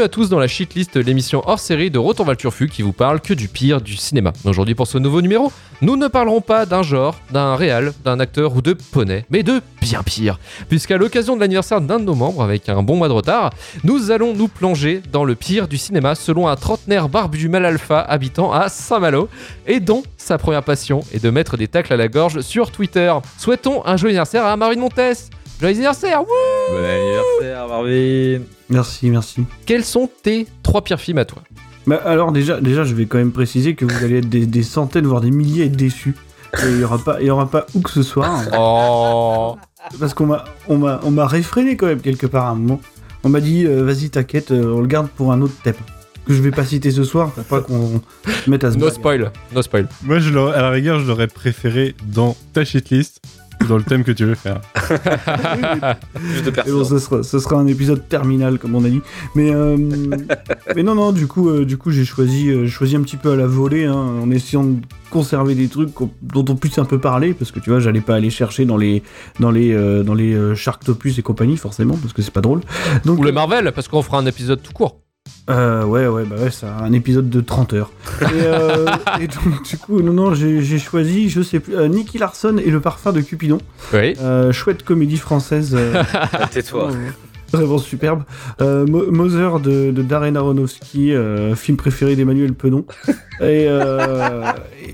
À tous dans la shitlist, l'émission hors série de Retour vers le Turfu qui vous parle que du pire du cinéma. Aujourd'hui pour ce nouveau numéro, nous ne parlerons pas d'un genre, d'un réal, d'un acteur ou de poney, mais de bien pire. Puisqu'à l'occasion de l'anniversaire d'un de nos membres, avec un bon mois de retard, nous allons nous plonger dans le pire du cinéma selon un trentenaire barbu mal alpha habitant à Saint-Malo et dont sa première passion est de mettre des tacles à la gorge sur Twitter. Souhaitons un joyeux anniversaire à Marine Montes. Joyeux anniversaire wouh Bon anniversaire, Marvin Merci, merci. Quels sont tes trois pires films à toi? Bah alors déjà, déjà, je vais quand même préciser que vous allez être des, des centaines, voire des milliers à être déçus. Et Il y aura pas, il y aura pas où que ce soit, hein. Oh parce qu'on m'a, on m'a, on m'a réfréné quand même quelque part à un moment. On m'a dit, euh, vas-y, t'inquiète, euh, on le garde pour un autre thème que je vais pas citer ce soir pour pas qu'on se mette à se No spoil, no spoil. Moi, je l'aurais- à la rigueur, je l'aurais préféré dans ta shitlist, dans le thème que tu veux faire. Juste de Et bon, personne. ce sera, ce sera un épisode terminal, comme on a dit. Mais, euh, mais non, non, du coup, euh, du coup j'ai choisi, euh, j'ai choisi un petit peu à la volée, hein, en essayant de conserver des trucs dont on puisse un peu parler, parce que tu vois, j'allais pas aller chercher dans les, dans les, euh, dans les euh, Sharktopus et compagnie, forcément, parce que c'est pas drôle. Donc, Ou le Marvel, parce qu'on fera un épisode tout court. Euh, ouais, ouais, bah ouais, c'est un épisode de 30 heures. Et, euh, et donc, du coup, non, non, j'ai choisi, je sais plus, euh, Nicky Larson et le parfum de Cupidon. Oui. Euh, chouette comédie française. Tais-toi. Vraiment, superbe. Euh, Mo- Mother de, de Darren Aronofsky, euh, film préféré d'Emmanuel Penon. Et, euh,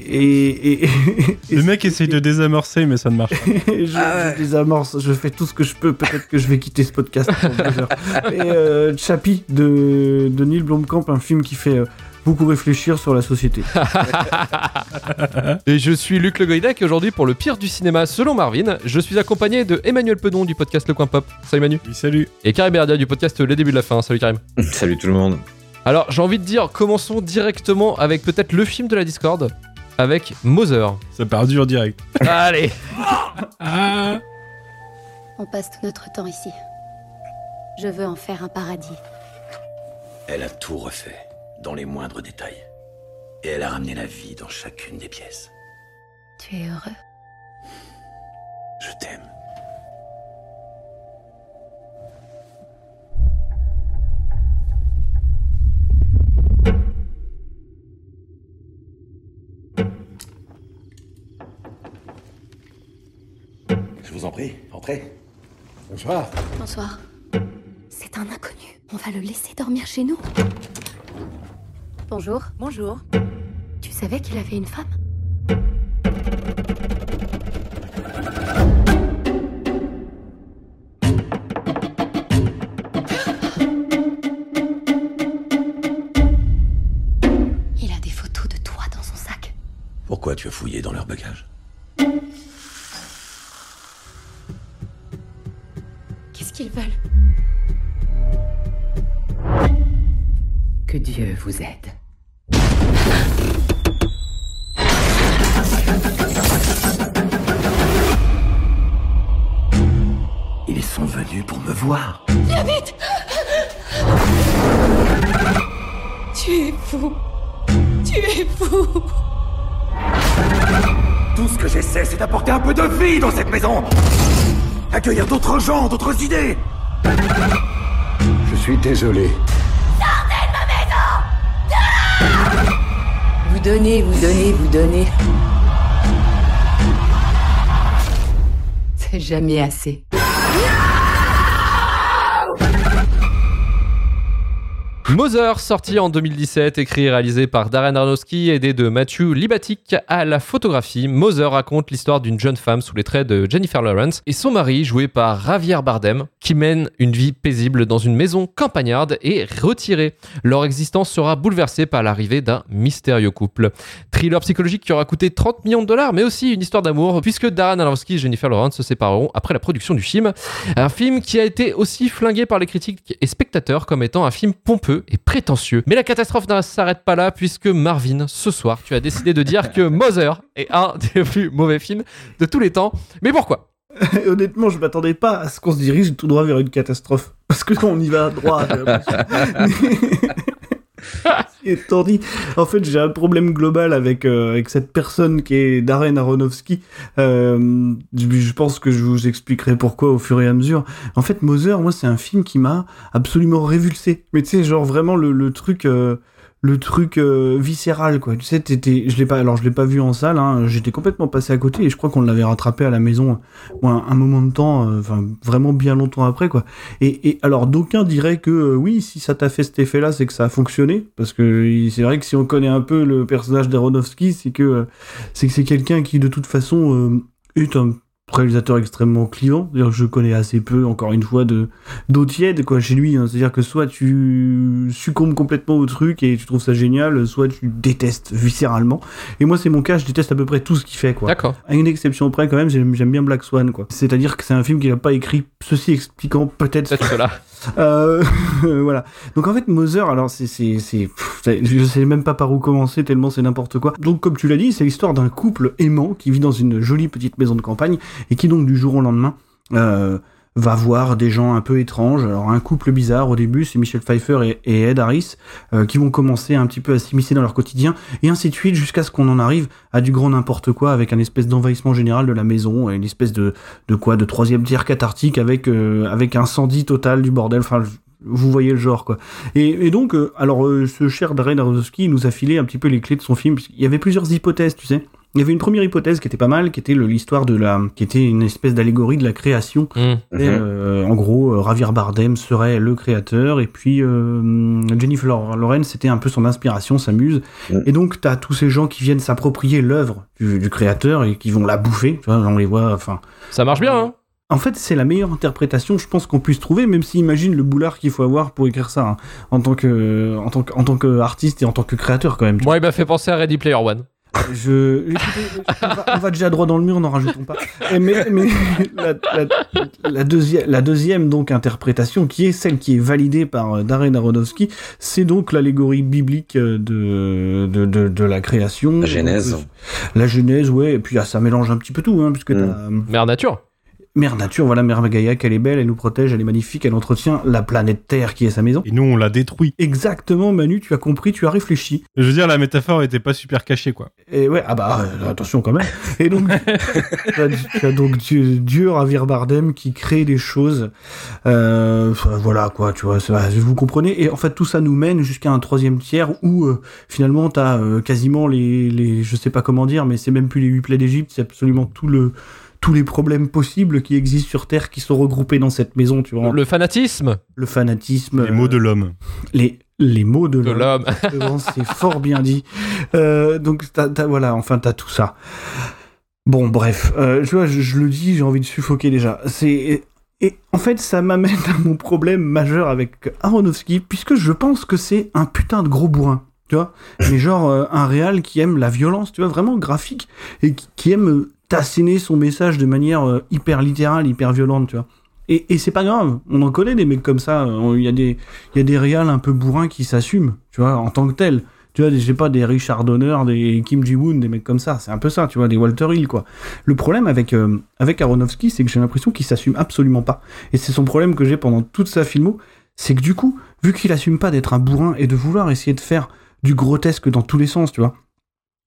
et, et, et- Le mec essaye de désamorcer, mais ça ne marche pas. je, Ah ouais. je désamorce, je fais tout ce que je peux. Peut-être que je vais quitter ce podcast. pour Mother. et euh, Chappie de, de Neil Blomkamp, un film qui fait euh, beaucoup réfléchir sur la société. Et je suis Luc Le Goïdac et aujourd'hui pour le pire du cinéma selon Marvin, je suis accompagné de Emmanuel Pedon du podcast Le Coin Pop. Salut Manu. Oui, salut. Et Karim Berdia du podcast Les débuts de la fin. Salut Karim. Salut tout le monde. Alors j'ai envie de dire, commençons directement avec peut-être le film de la Discord, avec Mother. Ça part dur direct. Allez Ah On passe tout notre temps ici. Je veux en faire un paradis. Elle a tout refait, dans les moindres détails. Et elle a ramené la vie dans chacune des pièces. Tu es heureux? Je t'aime. Je vous en prie, entrez. Bonsoir. Bonsoir. C'est un inconnu. On va le laisser dormir chez nous. Bonjour. Bonjour. Tu savais qu'il avait une femme? Il a des photos de toi dans son sac. Pourquoi tu as fouillé dans leur bagage? Dieu vous aide. Ils sont venus pour me voir. Tu es fou Tu es fou Tout ce que j'essaie, c'est d'apporter un peu de vie dans cette maison Accueillir d'autres gens, d'autres idées Je suis désolé. Donnez, vous donnez, vous donnez. C'est jamais assez. Mother, sorti en 2017, écrit et réalisé par Darren Aronofsky, aidé de Matthew Libatic à la photographie. Mother raconte l'histoire d'une jeune femme sous les traits de Jennifer Lawrence et son mari, joué par Javier Bardem, qui mène une vie paisible dans une maison campagnarde et retirée. Leur existence sera bouleversée par l'arrivée d'un mystérieux couple. Thriller psychologique qui aura coûté 30 millions de dollars, mais aussi une histoire d'amour, puisque Darren Aronofsky et Jennifer Lawrence se sépareront après la production du film. Un film qui a été aussi flingué par les critiques et spectateurs comme étant un film pompeux et prétentieux. Mais la catastrophe ne s'arrête pas là puisque Marvin, ce soir, tu as décidé de dire que Mother est un des plus mauvais films de tous les temps. Mais pourquoi? Honnêtement, je m'attendais pas à ce qu'on se dirige tout droit vers une catastrophe. Parce que on y va droit. en fait, j'ai un problème global avec, euh, avec cette personne qui est Darren Aronofsky. Euh, je je pense que je vous expliquerai pourquoi au fur et à mesure. En fait, Mother, moi, c'est un film qui m'a absolument révulsé. Mais tu sais, genre vraiment le, le truc... euh, le truc euh, viscéral quoi. Tu sais t'étais je l'ai pas alors je l'ai pas vu en salle hein, j'étais complètement passé à côté et je crois qu'on l'avait rattrapé à la maison un, moment de temps euh, enfin vraiment bien longtemps après quoi. Et, et alors d'aucuns diraient que euh, oui si ça t'a fait cet effet là c'est que ça a fonctionné. Parce que c'est vrai que si on connaît un peu le personnage d'Aronofsky c'est que c'est que c'est quelqu'un qui de toute façon est un réalisateur extrêmement clivant c'est-à-dire que je connais assez peu encore une fois de d'eau tiède quoi chez lui hein. c'est à dire que soit tu succombes complètement au truc et tu trouves ça génial soit tu détestes viscéralement et moi c'est mon cas je déteste à peu près tout ce qu'il fait quoi D'accord. à une exception près quand même j'aime bien Black Swan quoi c'est à dire que c'est un film qu'il a pas écrit ceci expliquant peut-être Peut-être cela. euh, voilà. Donc en fait, Mother, alors c'est, c'est- je sais même pas par où commencer tellement c'est n'importe quoi. Donc comme tu l'as dit, c'est l'histoire d'un couple aimant qui vit dans une jolie petite maison de campagne et qui donc du jour au lendemain euh, va voir des gens un peu étranges. Alors un couple bizarre au début, c'est Michel Pfeiffer et, Ed Harris euh, qui vont commencer un petit peu à s'immiscer dans leur quotidien et ainsi de suite jusqu'à ce qu'on en arrive à du grand n'importe quoi avec un espèce d'envahissement général de la maison et une espèce de de quoi de troisième tiers cathartique avec euh, avec incendie total du bordel. Enfin vous voyez le genre quoi. Et, et donc euh, alors euh, ce cher Darren Aronofsky nous a filé un petit peu les clés de son film puisqu'il y avait plusieurs hypothèses tu sais il y avait une première hypothèse qui était pas mal qui était l'histoire de la qui était une espèce d'allégorie de la création Hmm. et, euh, en gros, euh, Javier Bardem serait le créateur, et puis euh, Jennifer Lawrence, c'était un peu son inspiration, sa muse. Mm. Et donc, t'as tous ces gens qui viennent s'approprier l'œuvre du, du créateur et qui vont la bouffer. Tu vois, on les voit. Enfin, Ça marche bien, hein en fait, c'est la meilleure interprétation, je pense, qu'on puisse trouver, même si imagine le boulard qu'il faut avoir pour écrire ça, hein, en tant que, en tant que, en tant qu'artiste et en tant que créateur, quand même. Moi, il m'a fait penser à Ready Player One. Je, écoutez, on, va, on va déjà droit dans le mur, n'en rajoutons pas. Et mais mais la, la, la deuxième, la deuxième donc interprétation, qui est celle qui est validée par euh, Darren Aronofsky, c'est donc l'allégorie biblique euh, de, de, de, de la création. La Genèse. La Genèse, ouais, et puis ah, ça mélange un petit peu tout, hein, puisque Mm. t'as, euh, Mère Nature. Mère Nature, voilà, Mère Gaïa, qu'elle est belle, elle nous protège, elle est magnifique, elle entretient la planète Terre qui est sa maison. Et nous, on l'a détruit. Exactement, Manu, tu as compris, tu as réfléchi. Je veux dire, la métaphore était pas super cachée, quoi. Et ouais, ah bah euh, attention quand même. Et donc, tu as, tu as donc Dieu, Dieu Javier Bardem qui crée des choses. Euh, voilà quoi, tu vois, vous comprenez. Et en fait, tout ça nous mène jusqu'à un troisième tiers où euh, finalement t'as euh, quasiment les, les, je sais pas comment dire, mais c'est même plus les huit plaies d'Égypte, c'est absolument tout le tous les problèmes possibles qui existent sur Terre qui sont regroupés dans cette maison, tu vois. Le, Le fanatisme fanatisme, Les mots de l'homme. les les mots de de l'homme. c'est fort bien dit. Euh, donc, t'as, t'as- voilà, enfin, t'as tout ça. Bon, bref, euh, je, vois, je, je le dis, j'ai envie de suffoquer déjà. C'est et en fait, ça m'amène à mon problème majeur avec Aronofsky, puisque je pense que c'est un putain de gros bourrin. Tu vois Mais genre euh, un réal qui aime la violence, tu vois, vraiment graphique, et qui, qui aime euh, t'asséner son message de manière euh, hyper littérale, hyper violente, tu vois. Et, et c'est pas grave, on en connaît des mecs comme ça. euh, Il y a des, il y a des réals un peu bourrins qui s'assument, tu vois, en tant que tels. Tu vois, sais pas, des Richard Donner, des Kim Ji-woon, des mecs comme ça. C'est un peu ça, tu vois, des Walter Hill, quoi. Le problème avec, euh, avec Aronofsky, c'est que j'ai l'impression qu'il s'assume absolument pas. Et c'est son problème que j'ai pendant toute sa filmo, c'est que du coup, vu qu'il assume pas d'être un bourrin et de vouloir essayer de faire du grotesque dans tous les sens, tu vois,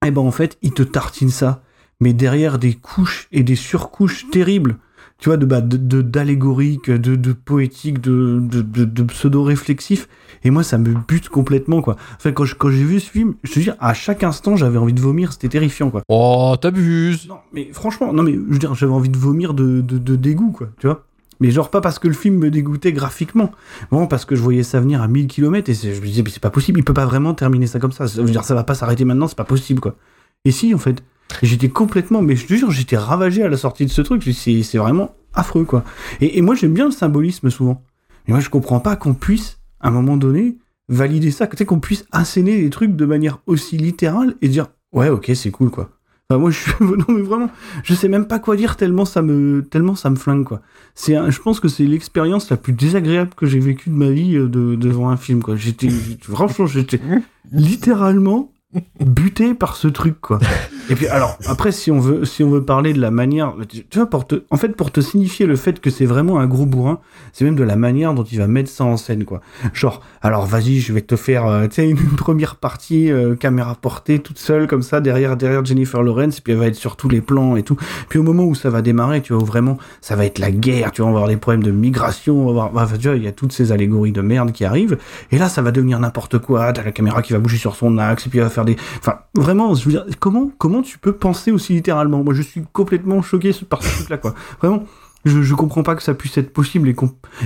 et ben en fait, il te tartine ça, mais derrière des couches et des surcouches terribles tu vois, de, bah, de, d'allégorique, de, de poétique, de, de, de, de pseudo-réflexif. Et moi, ça me bute complètement, quoi. Enfin, quand, je- quand j'ai vu ce film, je te dis, à chaque instant, j'avais envie de vomir, c'était terrifiant, quoi. Oh, t'abuses. Non, mais franchement, non, mais je veux dire, j'avais envie de vomir de, de, de dégoût, quoi, tu vois. Mais genre pas parce que le film me dégoûtait graphiquement, vraiment parce que je voyais ça venir à 1000 km et je me disais, mais c'est pas possible, il peut pas vraiment terminer ça comme ça. Je veux dire, ça va pas s'arrêter maintenant, c'est pas possible, quoi. Et si, en fait, j'étais complètement, mais je te jure, j'étais ravagé à la sortie de ce truc. C'est vraiment affreux, quoi. Et, moi, j'aime bien le symbolisme souvent. Mais moi, je comprends pas qu'on puisse, à un moment donné, valider ça, tu sais, qu'on puisse asséner les trucs de manière aussi littérale et dire, ouais, ok, c'est cool, quoi. Enfin, moi, je suis, non, mais vraiment, je sais même pas quoi dire tellement ça me, tellement ça me flingue, quoi. C'est, je pense que c'est l'expérience la plus désagréable que j'ai vécue de ma vie euh, de, devant un film, quoi. J'étais- franchement, j'étais littéralement buté par ce truc, quoi. Et puis alors après si on veut si on veut parler de la manière tu vois pour te en fait pour te signifier le fait que c'est vraiment un gros bourrin, c'est même de la manière dont il va mettre ça en scène quoi. Genre alors vas-y, je vais te faire euh, tu sais une, première partie euh, caméra portée toute seule comme ça derrière derrière Jennifer Lawrence et puis elle va être sur tous les plans et tout. Puis au moment où ça va démarrer, tu vois vraiment ça va être la guerre, tu vas avoir des problèmes de migration, on va avoir tu vois, il y a toutes ces allégories de merde qui arrivent et là ça va devenir n'importe quoi, t'as la caméra qui va bouger sur son axe et puis elle va faire des enfin vraiment je veux dire comment comment tu peux penser aussi littéralement? Moi je suis complètement choqué par ce truc là quoi. Vraiment je, je comprends pas que ça puisse être possible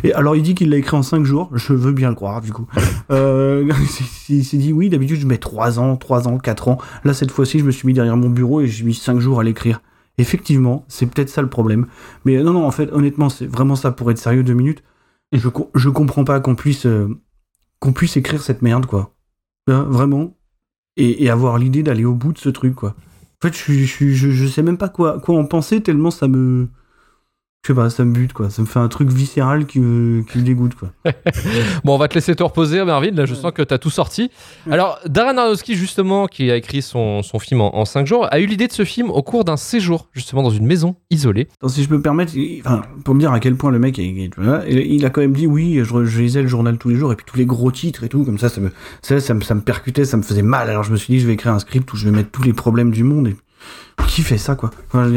et, alors il dit qu'il l'a écrit en 5 jours. Je veux bien le croire du coup. Euh, il s'est dit oui d'habitude je mets 3 ans 3 ans 4 ans. Là cette fois-ci je me suis mis derrière mon bureau et j'ai mis 5 jours à l'écrire. Effectivement c'est peut-être ça le problème. Mais non non en fait honnêtement c'est vraiment ça pour être sérieux deux minutes. Je, je comprends pas qu'on puisse euh, qu'on puisse écrire cette merde quoi. Hein, vraiment. Et, et avoir l'idée d'aller au bout de ce truc quoi en fait je, je, je, sais même pas quoi en penser tellement ça me je sais pas ça me bute quoi ça me fait un truc viscéral qui me, qui me dégoûte quoi Bon, on va te laisser te reposer, Mervyn. Là, je sens que tu as tout sorti. Alors, Darren Aronofsky, justement, qui a écrit son, son film en, 5 jours, a eu l'idée de ce film au cours d'un séjour, justement, dans une maison isolée. Si je peux me permettre, il- enfin, pour me dire à quel point le mec, il il a quand même dit oui, je, je lisais le journal tous les jours et puis tous les gros titres et tout, comme ça, ça me, ça, ça me, ça me percutait, ça me faisait mal. Alors je me suis dit, je vais écrire un script où je vais mettre tous les problèmes du monde et qui fait ça quoi? Enfin, je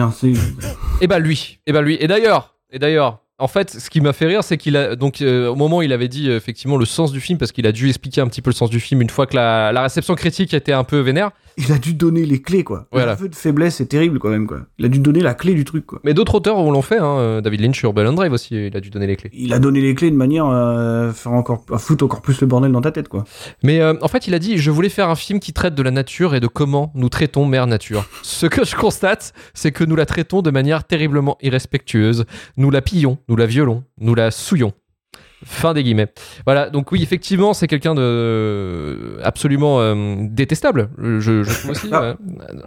Et bah lui, et bah lui. Et d'ailleurs, et d'ailleurs, en fait, ce qui m'a fait rire, c'est qu'il a donc euh, au moment où il avait dit euh, effectivement le sens du film, parce qu'il a dû expliquer un petit peu le sens du film une fois que la, la réception critique était un peu vénère. il a dû donner les clés quoi. Voilà. L'aveu de faiblesse est terrible quand même quoi. Il a dû donner la clé du truc quoi. Mais d'autres auteurs l'ont fait, hein, euh, David Lynch sur Bell Drive aussi, il a dû donner les clés. Il a donné les clés de manière à faire encore, à foutre encore plus le bordel dans ta tête quoi. Mais euh, en fait, il a dit Je voulais faire un film qui traite de la nature et de comment nous traitons Mère Nature. Ce que je constate, c'est que nous la traitons de manière terriblement irrespectueuse. Nous la pillons, nous la violons, nous la souillons. Fin des guillemets. Voilà, donc oui, effectivement, c'est quelqu'un de absolument euh, détestable, je, je trouve aussi, Ah.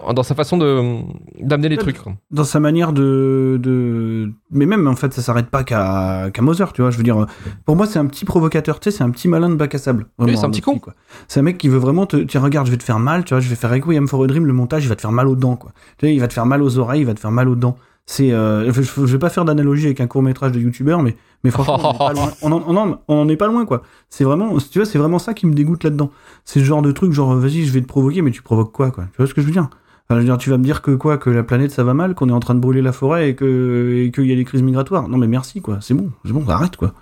euh, dans sa façon de d'amener les trucs. dans sa manière de, de... mais même en fait ça s'arrête pas qu'à qu'à Moser tu vois je veux dire pour moi c'est un petit provocateur tu sais c'est un petit malin de bac à sable Vraiment, c'est un petit con. c'est un mec qui veut vraiment te tiens regarde je vais te faire mal tu vois je vais faire Requiem for a Dream le montage il va te faire mal aux dents quoi tu vois il va te faire mal aux oreilles il va te faire mal aux dents c'est euh, je, je vais pas faire d'analogie avec un court métrage de youtubeur mais mais franchement on en on en, on en- est pas loin quoi. C'est vraiment tu vois c'est vraiment ça qui me dégoûte là dedans c'est ce genre de truc genre vas-y je vais te provoquer mais tu provoques quoi quoi? Tu vois ce que je veux dire? Je veux dire, tu vas me dire que quoi, que la planète ça va mal, qu'on est en train de brûler la forêt et que et qu'il y a des crises migratoires. Non mais merci quoi, c'est bon, c'est bon, arrête quoi.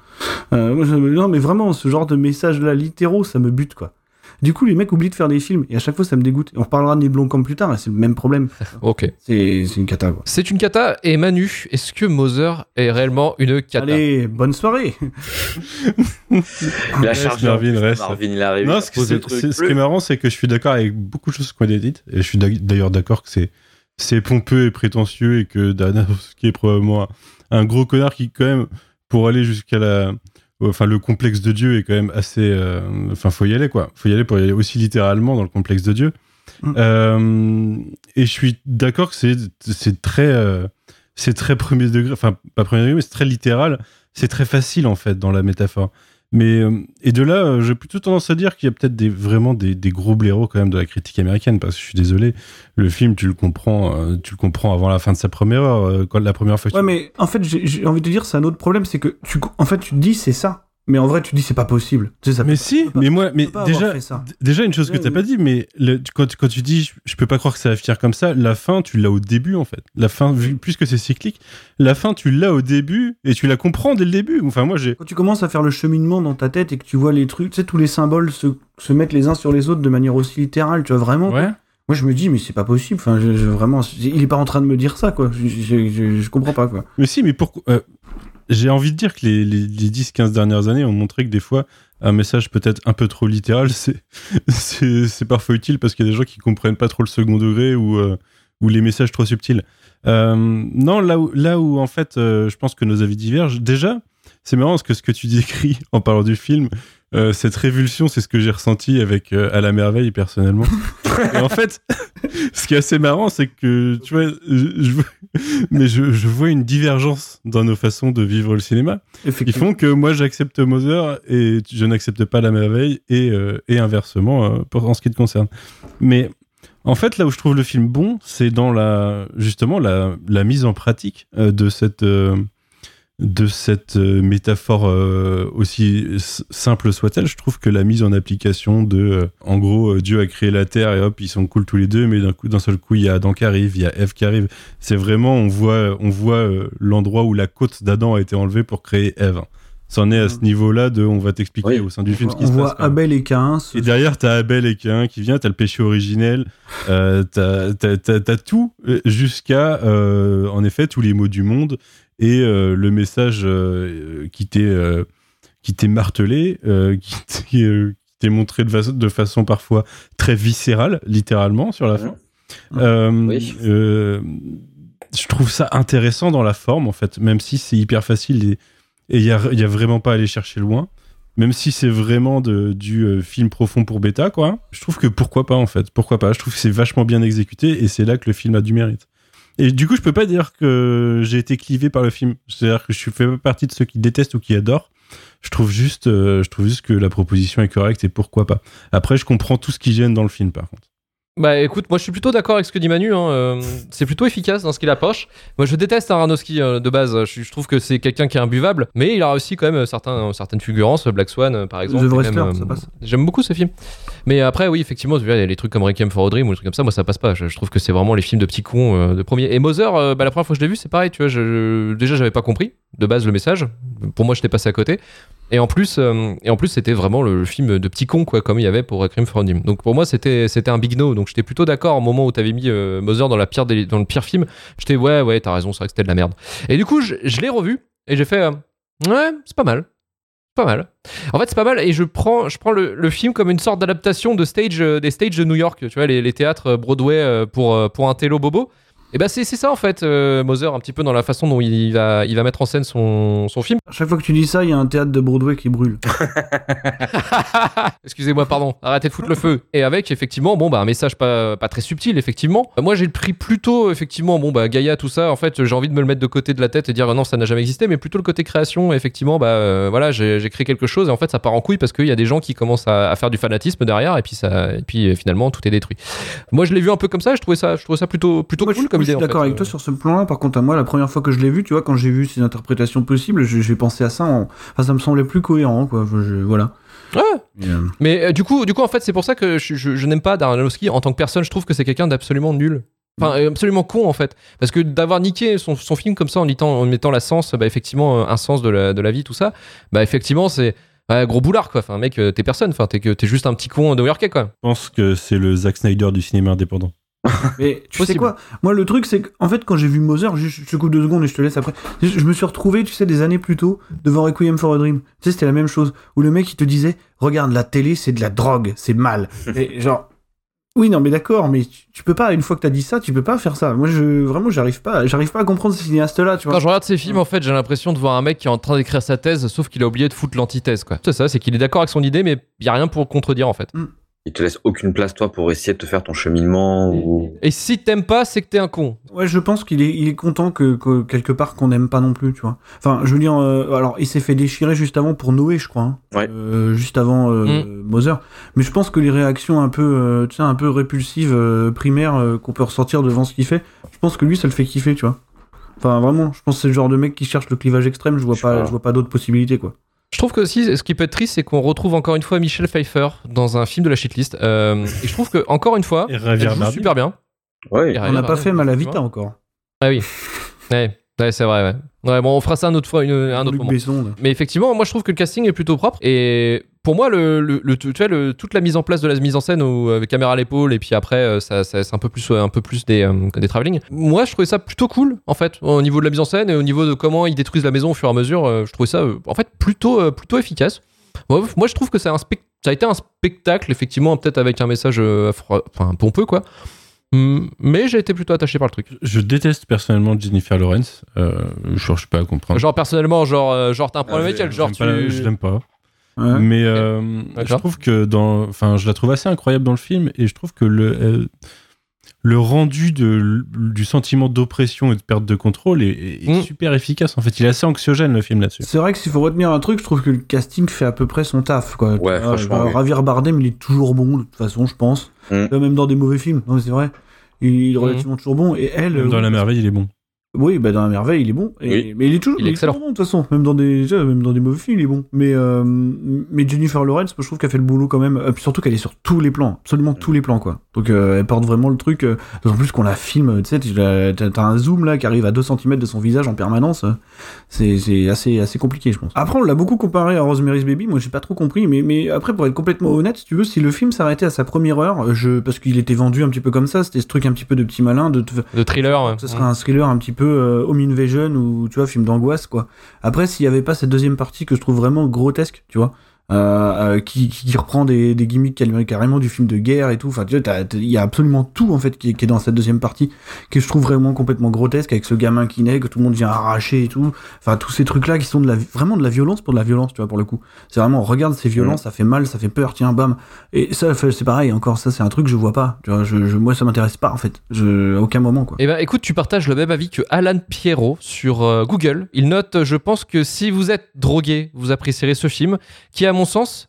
Euh, non mais vraiment, ce genre de message là littéraux, ça me bute quoi. Du coup, les mecs oublient de faire des films et à chaque fois ça me dégoûte. Et on reparlera de Blond comme plus tard, et c'est le même problème. Ok. C'est une cata quoi. C'est une cata. Et Manu, est-ce que Moser est réellement une cata? Allez, bonne soirée. Il a Reste, chargé. Marvin, reste. Marvin, il arrive. Non, ce, qui- qui est marrant, c'est que je suis d'accord avec beaucoup de choses qu'on a dites, et je suis d'ailleurs d'accord que c'est c'est pompeux et prétentieux, et que Danowski est probablement un gros connard qui, quand même, pour aller jusqu'à la. Enfin, le complexe de Dieu est quand même assez. euh, Enfin, faut y aller, quoi. Faut y aller pour y aller aussi littéralement dans le complexe de Dieu. Mm. Euh, et je suis d'accord que c'est c'est très. euh, c'est très premier degré, enfin pas premier degré, mais c'est très littéral. C'est très facile en fait dans la métaphore. Mais euh, et de là, euh, j'ai plutôt tendance à dire qu'il y a peut-être des, vraiment des, des gros blaireaux quand même de la critique américaine, parce que je suis désolé, le film tu le comprends, euh, tu le comprends avant la fin de sa première heure, quand la première fois. que Ouais, tu- mais en fait, j'ai envie de te dire, c'est un autre problème, c'est que tu, en fait, tu te dis c'est ça, mais en vrai, tu dis c'est pas possible. Tu sais, ça Mais si, pas- mais moi, mais déjà, déjà une chose que t'as pas dit, mais le- quand, quand tu dis je, peux pas croire que ça va finir comme ça, la fin tu l'as au début en fait. La fin, vu, puisque c'est cyclique, la fin tu l'as au début et tu la comprends dès le début. Enfin moi j'ai, Quand tu commences à faire le cheminement dans ta tête et que tu vois les trucs, tu sais, tous les symboles se, se mettent les uns sur les autres de manière aussi littérale, tu vois, vraiment. ouais. Moi, je me dis, mais c'est pas possible. Enfin, je, je- vraiment, il est pas en train de me dire ça, quoi. Je, je, je- je comprends pas, quoi. Mais si, mais pourquoi euh, J'ai envie de dire que les, les, les 10-15 dernières années ont montré que des fois, un message peut-être un peu trop littéral, c'est, parfois utile parce qu'il y a des gens qui comprennent pas trop le second degré ou, euh, ou les messages trop subtils. Euh, non, là où, là où en fait, euh, je pense que nos avis divergent, déjà, c'est marrant parce que ce que tu décris en parlant du film, euh, cette révulsion, c'est ce que j'ai ressenti avec euh, À la merveille personnellement. Et en fait, ce qui est assez marrant, c'est que tu vois, je, je- mais je, je vois une divergence dans nos façons de vivre le cinéma, qui Effectivement. font que moi j'accepte Moser et je n'accepte pas La merveille et, euh, et inversement euh, pour, en ce qui te concerne. Mais En fait, là où je trouve le film bon, c'est dans la justement la, la mise en pratique de cette de cette euh, métaphore euh, aussi simple soit-elle. Je trouve que la mise en application de, euh, en gros, Dieu a créé la terre et hop, ils sont cool tous les deux, mais d'un coup, d'un seul coup, il y a Adam qui arrive, il y a Ève qui arrive. C'est vraiment, on voit, on voit l'endroit où la côte d'Adam a été enlevée pour créer Ève. C'en est à ce niveau-là de, on va t'expliquer Oui. au sein du film ce qui On se passe. voit quand même. Abel et Cain. se- Et derrière, t'as Abel et Cain qui vient, t'as le péché originel, euh, t'as, t'as, t'as- t'as tout jusqu'à, euh, en effet, tous les mots du monde et euh, le message euh, qui t'est, euh, qui t'est martelé, qui t'est, euh, qui t'est montré de, façon- de façon parfois très viscérale, littéralement, sur la fin. Euh, Oui. euh, je trouve ça intéressant dans la forme, en fait, même si c'est hyper facile et il n'y a, y a vraiment pas à aller chercher loin même si c'est vraiment de, du euh, film profond pour bêta, quoi, je trouve que pourquoi pas, en fait. Pourquoi pas Je trouve que c'est vachement bien exécuté et c'est là que le film a du mérite. Et du coup, je peux pas dire que j'ai été clivé par le film. C'est-à-dire que je fais pas partie de ceux qui détestent ou qui adorent. Je trouve juste, euh, je trouve juste que la proposition est correcte et pourquoi pas. Après, je comprends tout ce qui gêne dans le film, par contre. Bah écoute, moi je suis plutôt d'accord avec ce que dit Manu. hein, euh, c'est plutôt efficace dans ce qu'il approche. Moi je déteste Aronofsky euh, de base. Je, je trouve que c'est quelqu'un qui est imbuvable, mais il a réussi quand même certains, certaines fulgurances. Black Swan euh, par exemple. The Wrestler, ça passe. J'aime beaucoup ce film. Mais après, oui, effectivement, tu vois, les trucs comme Requiem for a Dream ou des trucs comme ça, moi ça passe pas. Je, trouve que c'est vraiment les films de petits cons euh, de premier. Et Mother, euh, bah, la première fois que je l'ai vu, c'est pareil. Tu vois, je, je- déjà j'avais pas compris de base le message. Pour moi, j'étais passé à côté. Et en plus, euh, plus, c'était vraiment le, film de petit con, quoi, comme il y avait pour Requiem for a Dream. Donc pour moi, c'était, un big no. Donc j'étais plutôt d'accord au moment où t'avais mis Mother dans la pire dans le pire film. J'étais ouais, ouais, t'as raison, c'est vrai que c'était de la merde. Et du coup, je, l'ai revu et j'ai fait ouais, c'est pas mal, pas mal. En fait, c'est pas mal et je prends, je prends le, film comme une sorte d'adaptation de stage, euh, des stages de New York, tu vois, les, théâtres Broadway euh, pour euh, pour un télo bobo. Et bah c'est, c'est ça en fait, euh, Mother, un petit peu dans la façon dont il va, il va mettre en scène son, son film. À chaque fois que tu dis ça, il y a un théâtre de Broadway qui brûle. Excusez-moi, pardon. Arrêtez de foutre le feu. Et avec, effectivement, bon, bah, un message pas, pas très subtil, effectivement. Euh, Moi, j'ai pris plutôt, effectivement, bon, bah, Gaïa, tout ça. En fait, j'ai envie de me le mettre de côté de la tête et dire, non, ça n'a jamais existé, mais plutôt le côté création. Effectivement, bah, euh, voilà, j'ai créé quelque chose et en fait, ça part en couille parce qu'il y a des gens qui commencent à, à faire du fanatisme derrière et puis, ça, et puis euh, finalement, tout est détruit. Moi, je l'ai vu un peu comme ça. Je trouvais ça, je trouvais ça plutôt, plutôt Moi, cool je, comme je suis en d'accord fait. avec toi sur ce plan-là. Par contre, à moi, la première fois que je l'ai vu, tu vois, quand j'ai vu ces interprétations possibles, j'ai pensé à ça. En... Enfin, ça me semblait plus cohérent, quoi. Je- voilà. Ouais. Euh, Mais euh, du coup, du coup, en fait, c'est pour ça que je, je- je n'aime pas Darren Aronofsky en tant que personne. Je trouve que c'est quelqu'un d'absolument nul. Enfin, euh, absolument con en fait. Parce que d'avoir niqué son, son film comme ça en, mettant- en mettant la sens, bah, effectivement, euh, un sens de la, de la vie, tout ça, bah effectivement, c'est ouais, gros boulard quoi. Enfin, mec, euh, t'es personne. Enfin, t'es juste un petit con new-yorkais quoi. Je pense que c'est le Zack Snyder du cinéma indépendant. Mais tu sais quoi? Moi, le truc, c'est qu'en fait, quand j'ai vu Mother, juste, je te coupe deux secondes et je te laisse après. Je, je me suis retrouvé, tu sais, des années plus tôt, devant Requiem for a Dream. Tu sais, c'était la même chose. Où le mec, il te disait Regarde, la télé, c'est de la drogue, c'est mal. et genre. Oui, non, mais d'accord, mais tu, tu peux pas, une fois que t'as dit ça, tu peux pas faire ça. Moi, je, vraiment, j'arrive pas, j'arrive pas à comprendre ce cinéaste-là, tu Quand vois. je regarde ces films, en fait, j'ai l'impression de voir un mec qui est en train d'écrire sa thèse, sauf qu'il a oublié de foutre l'antithèse quoi. C'est ça, c'est qu'il est d'accord avec son idée, mais y a rien pour contredire en fait. Il te laisse aucune place, toi, pour essayer de te faire ton cheminement ou. Et si t'aimes pas, c'est que t'es un con. Ouais, je pense qu'il est, il est content que, que quelque part qu'on n'aime pas non plus, tu vois. Enfin, je veux dire, euh, alors, il s'est fait déchirer juste avant pour Noé, je crois. hein. Ouais. Euh, juste avant euh, Mother. Mais je pense que les réactions un peu, euh, tu sais, un peu répulsives, euh, primaires, euh, qu'on peut ressortir devant ce qu'il fait, je pense que lui, ça le fait kiffer, tu vois. Enfin, vraiment, je pense que c'est le genre de mec qui cherche le clivage extrême, je vois Je pas, je vois pas d'autres possibilités, quoi. Je trouve que aussi, ce qui peut être triste, c'est qu'on retrouve encore une fois Michel Pfeiffer dans un film de la shitlist. Euh, et je trouve que encore une fois, elle joue super bien. Ouais. Et On n'a pas fait Malavita encore. Ah oui. Ouais, ouais c'est vrai, ouais. Ouais, bon, on fera ça une autre fois, une- un autre Luc moment. Besson. Mais effectivement, moi je trouve que le casting est plutôt propre. Et pour moi, le, le, le- tu vois, le- toute la mise en place de la mise en scène où, avec caméra à l'épaule et puis après, euh, ça, ça- c'est un peu plus, euh, un peu plus des, euh, des travelling. Moi, je trouvais ça plutôt cool, en fait, au niveau de la mise en scène et au niveau de comment ils détruisent la maison au fur et à mesure. euh, je trouvais ça, en fait, plutôt, plutôt efficace. Moi, moi, je trouve que ça a été un spectacle, effectivement, peut-être avec un message enfin, pompeux, quoi. Hum, Mais j'ai été plutôt attaché par le truc. Je déteste personnellement Jennifer Lawrence. Euh, je cherche pas à comprendre. Genre, personnellement, genre, genre t'as un problème Ah, avec elle, genre, J'aime tu. pas je l'aime pas. Ouais. Mais euh, je trouve que dans, enfin, je la trouve assez incroyable dans le film et je trouve que le, le rendu de, du sentiment d'oppression et de perte de contrôle est, est Mm. super efficace. En fait, il est assez anxiogène le film là-dessus. C'est vrai que s'il faut retenir un truc, je trouve que le casting fait à peu près son taf. Quoi. Ouais, vois, franchement, bah, oui. Javier Bardem, il est toujours bon, de toute façon, je pense. Mm. Euh, Même dans des mauvais films, non, c'est vrai. Il est relativement toujours bon. Et elle. Même dans euh, La Merveille, il est bon. Oui, bah dans la merveille, il est bon. Et- Oui. Mais il est toujours, Il est excellent. toujours bon de toute façon. Même dans des, déjà, même dans des mauvais films, il est bon. Mais euh, mais Jennifer Lawrence, je trouve qu'elle fait le boulot quand même. Euh, puis surtout qu'elle est sur tous les plans, absolument tous les plans quoi. Donc euh, elle porte vraiment le truc. D'autant plus qu'on la filme, tu sais, t'as un zoom là qui arrive à 2 cm de son visage en permanence. C'est assez assez compliqué, je pense. Après, on l'a beaucoup comparé à Rosemary's Baby. Moi, j'ai pas trop compris. Mais mais après, pour être complètement honnête, si tu veux, si le film s'arrêtait à sa première heure, je parce qu'il était vendu un petit peu comme ça, c'était ce truc un petit peu de petit malin de De thriller. ouais. ce serait un thriller un petit peu euh, home invasion ou tu vois film d'angoisse quoi. Après s'il y avait pas cette deuxième partie que je trouve vraiment grotesque, tu vois, euh, euh, qui, qui reprend des, des gimmicks car- carrément du film de guerre et tout. Enfin tu vois, il y a absolument tout en fait qui est, qui est dans cette deuxième partie que je trouve vraiment complètement grotesque avec ce gamin qui naît que tout le monde vient arracher et tout. Enfin tous ces trucs là qui sont de la vraiment de la violence pour de la violence, tu vois pour le coup. C'est vraiment regarde ces violences, ça fait mal, ça fait peur, tiens bam. Et ça c'est pareil encore ça c'est un truc que je vois pas. Tu vois, je, je- moi ça m'intéresse pas en fait. Je à aucun moment quoi. Eh ben, écoute, tu partages le même avis que Alan Pierrot sur euh, Google. Il note, je pense que si vous êtes drogué, vous apprécierez ce film, qui, à mon sens,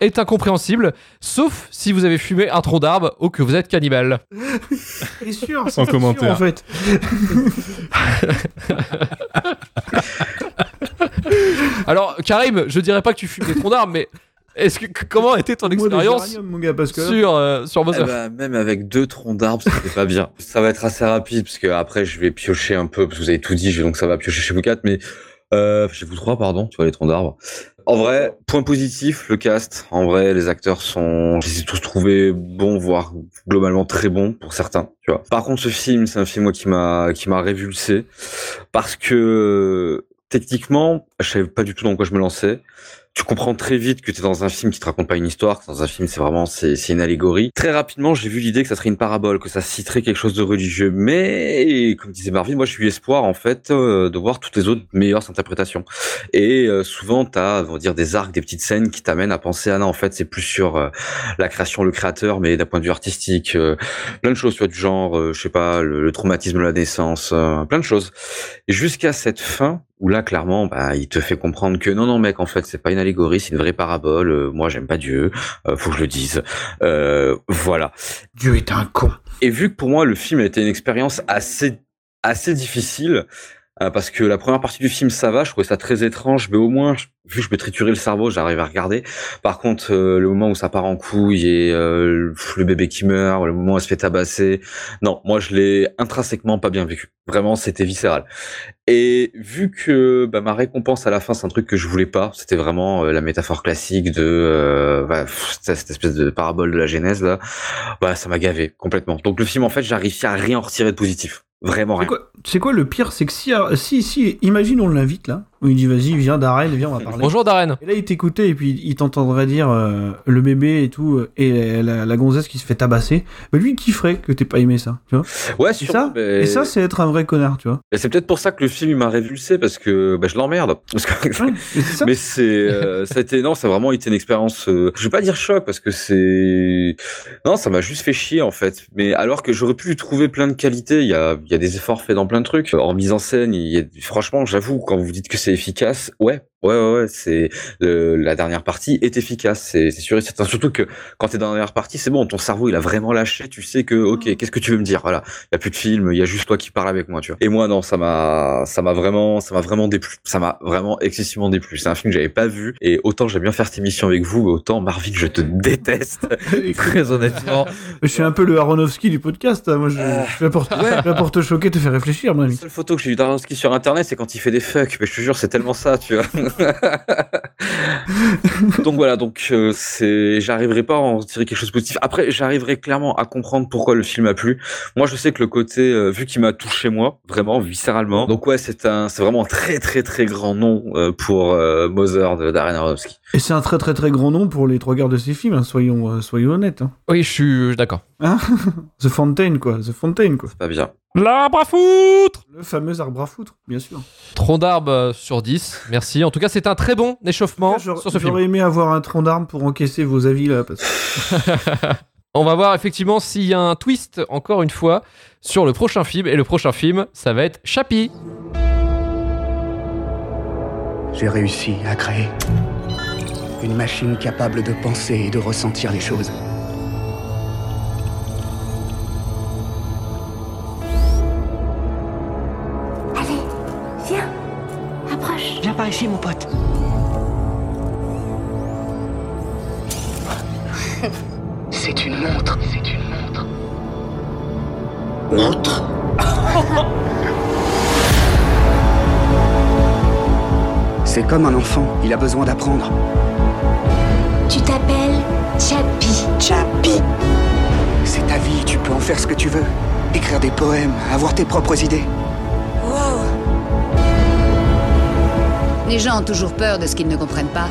est incompréhensible, sauf si vous avez fumé un tronc d'arbre ou que vous êtes cannibale. C'est sûr, Sans commentaire. en fait. Alors, Karim, je dirais pas que tu fumes des troncs d'arbre, mais est-ce que comment était ton expérience sur, euh, sur Eh ben, même avec deux troncs d'arbres, c'était pas bien. Ça va être assez rapide parce que après je vais piocher un peu parce que vous avez tout dit, donc ça va piocher chez vous quatre, mais euh, chez vous trois, pardon, tu vois les troncs d'arbres. En vrai, point positif, le cast. En vrai, les acteurs sont, je les ai tous trouvés bons, voire globalement très bons pour certains. Tu vois. Par contre, ce film, c'est un film qui m'a qui m'a révulsé parce que techniquement, je savais pas du tout dans quoi je me lançais. Tu comprends très vite que tu es dans un film qui te raconte pas une histoire, que dans un film c'est vraiment c'est une allégorie. Très rapidement, j'ai vu l'idée que ça serait une parabole, que ça citerait quelque chose de religieux. Mais comme disait Marvin, moi j'ai eu espoir en fait euh, de voir toutes les autres meilleures interprétations. Et euh, souvent tu as on va dire des arcs, des petites scènes qui t'amènent à penser ah non en fait c'est plus sur euh, la création, le créateur, mais d'un point de vue artistique, euh, plein de choses, tu vois du genre, euh, je sais pas, le, le traumatisme de la naissance, euh, plein de choses. Jusqu'à cette fin où là clairement bah il te fait comprendre que non non mec en fait c'est pas une allégorie c'est une vraie parabole euh, moi j'aime pas Dieu euh, faut que je le dise euh, voilà Dieu est un con. et vu que pour moi le film a été une expérience assez assez difficile euh, parce que la première partie du film ça va je trouvais ça très étrange mais au moins je- vu que je peux triturer le cerveau j'arrive à regarder. Par contre euh, le moment où ça part en couille et euh, le bébé qui meurt le moment où elle se fait tabasser non moi je l'ai intrinsèquement pas bien vécu. Vraiment c'était viscéral. Et vu que bah, ma récompense à la fin, c'est un truc que je voulais pas, c'était vraiment euh, la métaphore classique de euh, bah, pff, cette espèce de parabole de la Genèse là, bah ça m'a gavé complètement. Donc le film en fait, réussi à rien en retirer de positif, vraiment C'est rien. quoi, c'est quoi le pire? C'est que si, si, si, imagine on l'invite là, où il dit vas-y, viens Darren, viens, on va parler. Bonjour Darren. Et là, il t'écoutait et puis il t'entendrait dire euh, le bébé et tout, euh, et la, la gonzesse qui se fait tabasser. Mais lui, il kifferait que t'aies pas aimé ça, tu vois. Ouais, Et sûrement, ça, mais- et ça c'est être un vrai connard, tu vois. mais c'est peut-être pour ça que le film il m'a révulsé parce que bah, je l'emmerde. Parce que- Ouais, mais c'est c'est, euh, ça a été, non, ça a vraiment été une expérience. euh, je vais pas dire choc parce que c'est, non, ça m'a juste fait chier en fait. Mais alors que j'aurais pu lui trouver plein de qualités, il y a, il y a des efforts faits dans plein de trucs. En mise en scène, il y a, franchement, j'avoue, quand vous dites que c'est efficace, ouais, ouais, ouais, ouais, c'est le- la dernière partie est efficace, c'est c'est sûr et certain. Surtout que quand t'es dans la dernière partie, c'est bon, ton cerveau il a vraiment lâché. Tu sais que, ok, qu'est-ce que tu veux me dire? Voilà, il y a plus de film, il y a juste toi qui parle avec moi, tu vois. Et moi, non, ça m'a, ça m'a vraiment, ça m'a vraiment déplu. Ça m'a vraiment excessivement déplu. C'est un film que j'avais pas vu et autant j'aime bien faire cette émission avec vous, autant Marvin, je te déteste. Très honnêtement. Je suis un peu le Aronofsky du podcast. hein. Moi, je, je suis là pour, je suis là pour te choquer, te faire réfléchir, mon La seule photo que j'ai vue d'Aronofsky sur internet, c'est quand il fait des fucks. Mais je te jure, c'est tellement ça, tu vois. donc voilà, donc euh, c'est, j'arriverai pas à en tirer quelque chose de positif. Après, j'arriverai clairement à comprendre pourquoi le film a plu. Moi, je sais que le côté, euh, vu qu'il m'a touché moi, vraiment viscéralement. Donc ouais, c'est un, c'est vraiment un très très très grand nom euh, pour euh, Mother de Darren Aronofsky. Et c'est un très très très grand nom pour les trois quarts de ces films, hein, soyons, euh, soyons honnêtes. hein. Oui, je suis d'accord. The Fountain, quoi. The Fountain, quoi. C'est pas bien. L'arbre à foutre Le fameux arbre à foutre, bien sûr. Tronc d'arbre euh, sur 10, merci. En tout cas, c'est un très bon échauffement sur ce film. j'aurais aimé avoir un tronc d'arbre pour encaisser vos avis là. Parce... que- On va voir effectivement s'il y a un twist, encore une fois, sur le prochain film. Et le prochain film, ça va être Chappie. J'ai réussi à créer une machine capable de penser et de ressentir les choses. Par ici, mon pote. C'est une montre. C'est une montre. Montre? C'est comme un enfant, il a besoin d'apprendre. Tu t'appelles Chappie. Chappie C'est ta vie, tu peux en faire ce que tu veux. Écrire des poèmes, avoir tes propres idées. Les gens ont toujours peur de ce qu'ils ne comprennent pas.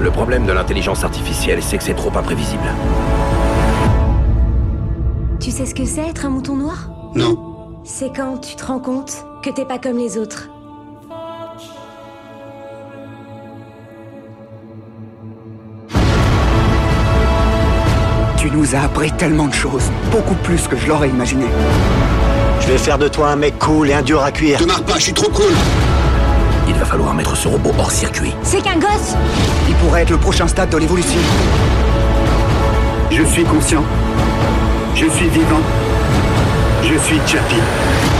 Le problème de l'intelligence artificielle, c'est que c'est trop imprévisible. Tu sais ce que c'est être un mouton noir? Non. C'est quand tu te rends compte que t'es pas comme les autres. Tu nous as appris tellement de choses, beaucoup plus que je l'aurais imaginé. Je vais faire de toi un mec cool et un dur à cuire. Te marre pas, je suis trop cool. Il va falloir mettre ce robot hors circuit. C'est qu'un gosse Il pourrait être le prochain stade de l'évolution. Je suis conscient. Je suis vivant. Je suis Chappie.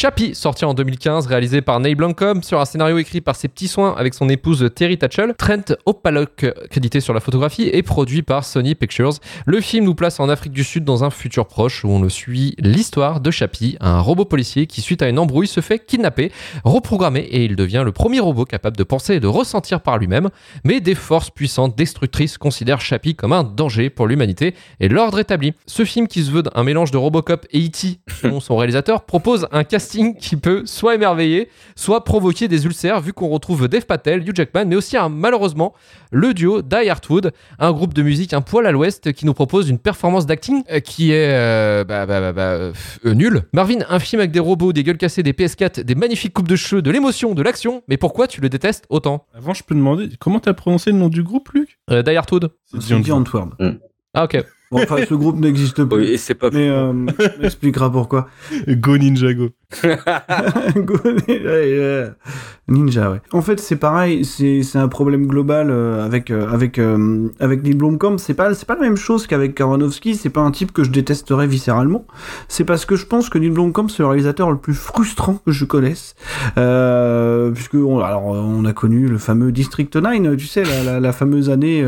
Chappie, sorti en 2015, réalisé par Neil Blomkamp sur un scénario écrit par ses petits soins avec son épouse Terry Tatchell, Trent Opalok crédité sur la photographie et produit par Sony Pictures. Le film nous place en Afrique du Sud dans un futur proche où on le suit l'histoire de Chappie, un robot policier qui suite à une embrouille se fait kidnapper, reprogrammé et il devient le premier robot capable de penser et de ressentir par lui-même, mais des forces puissantes destructrices considèrent Chappie comme un danger pour l'humanité et l'ordre établi. Ce film qui se veut un mélange de Robocop et E.T. selon son réalisateur propose un casting qui peut soit émerveiller, soit provoquer des ulcères, vu qu'on retrouve Dave Patel, Hugh Jackman, mais aussi malheureusement le duo Die Hardwood, un groupe de musique un poil à l'ouest qui nous propose une performance d'acting euh, qui est euh, bah, bah, bah, bah, euh, nulle. Marvin, un film avec des robots, des gueules cassées, des PS4, des magnifiques coupes de cheveux, de l'émotion, de l'action, mais pourquoi tu le détestes autant Avant, je peux demander, comment t'as prononcé le nom du groupe, Luc? Euh, Die Hardwood C'est dit Antwerp. Ah ok. Bon, enfin, ce groupe n'existe pas. Oui, et c'est pas Mais euh, on expliquera pourquoi. Go Ninja Ninja, ouais. En fait, c'est pareil, c'est un problème global euh, avec euh, avec euh, avec Neil Blomkamp. C'est pas pas la même chose qu'avec Aronofsky. C'est pas un type que je détesterais viscéralement. C'est parce que je pense que Neil Blomkamp c'est le réalisateur le plus frustrant que je connaisse. Euh, puisque alors on a connu le fameux District 9, tu sais la, fameuse année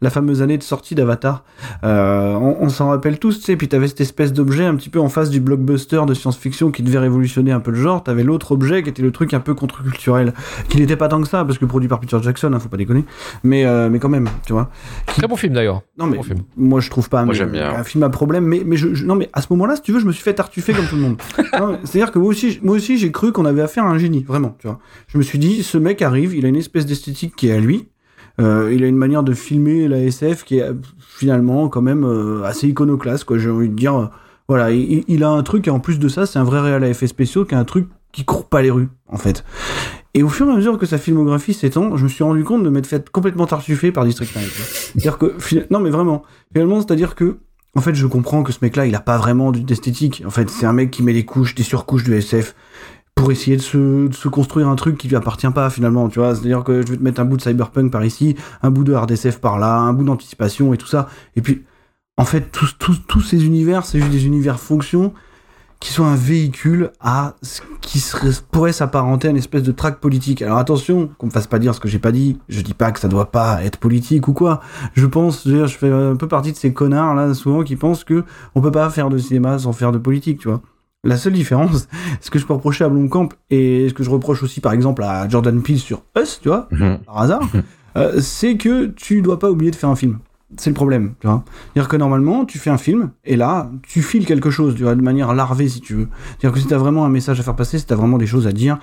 la fameuse année de sortie d'Avatar. On on s'en rappelle tous, tu sais. Puis t'avais cette espèce d'objet un petit peu en face du blockbuster de science-fiction qui devait révolutionner un peu le genre. T'avais l'autre objet qui était le truc un peu contre-culturel, qui n'était pas tant que ça parce que produit par Peter Jackson, hein, faut pas déconner. Mais euh, mais quand même, tu vois. Très bon film d'ailleurs. Non mais Bon film. moi je trouve pas. Moi, mais, j'aime bien. Un film à problème, mais mais je, je- non mais à ce moment-là, si tu veux, je me suis fait tartuffer comme tout le monde. C'est-à-dire que moi aussi, moi aussi, j'ai cru qu'on avait affaire à un génie, vraiment. Tu vois. Je me suis dit, ce mec arrive, il a une espèce d'esthétique qui est à lui. Euh, il a une manière de filmer la SF qui est finalement quand même euh, assez iconoclaste, quoi. J'ai envie de dire, euh, voilà, il, a un truc et en plus de ça, c'est un vrai réel à effets spéciaux qui a un truc qui court pas les rues, en fait. Et au fur et à mesure que sa filmographie s'étend, je me suis rendu compte de m'être fait complètement tartuffer par District 9. quoi. C'est-à-dire que, non mais vraiment, finalement, c'est-à-dire que, en fait, je comprends que ce mec-là, il a pas vraiment d'esthétique. En fait, c'est un mec qui met des couches, des surcouches de SF pour essayer de se, de se construire un truc qui lui appartient pas finalement, tu vois. C'est-à-dire que je vais te mettre un bout de cyberpunk par ici, un bout de hard SF par là, un bout d'anticipation et tout ça. Et puis, en fait, tous, tous, tous ces univers, c'est juste des univers fonctions qui sont un véhicule à ce qui serait, pourrait s'apparenter à une espèce de track politique. Alors attention, qu'on me fasse pas dire ce que j'ai pas dit. Je dis pas que ça doit pas être politique ou quoi. Je pense, je, fais un peu partie de ces connards là souvent qui pensent que on peut pas faire de cinéma sans faire de politique, tu vois. La seule différence, ce que je peux reprocher à Blomkamp et ce que je reproche aussi par exemple à Jordan Peele sur Us, tu vois, Mhm. par hasard, euh, c'est que tu dois pas oublier de faire un film. C'est le problème, tu vois. C'est-à-dire que normalement, tu fais un film, et là, tu files quelque chose, tu vois, de manière larvée, si tu veux. C'est-à-dire que si t'as vraiment un message à faire passer, si t'as vraiment des choses à dire,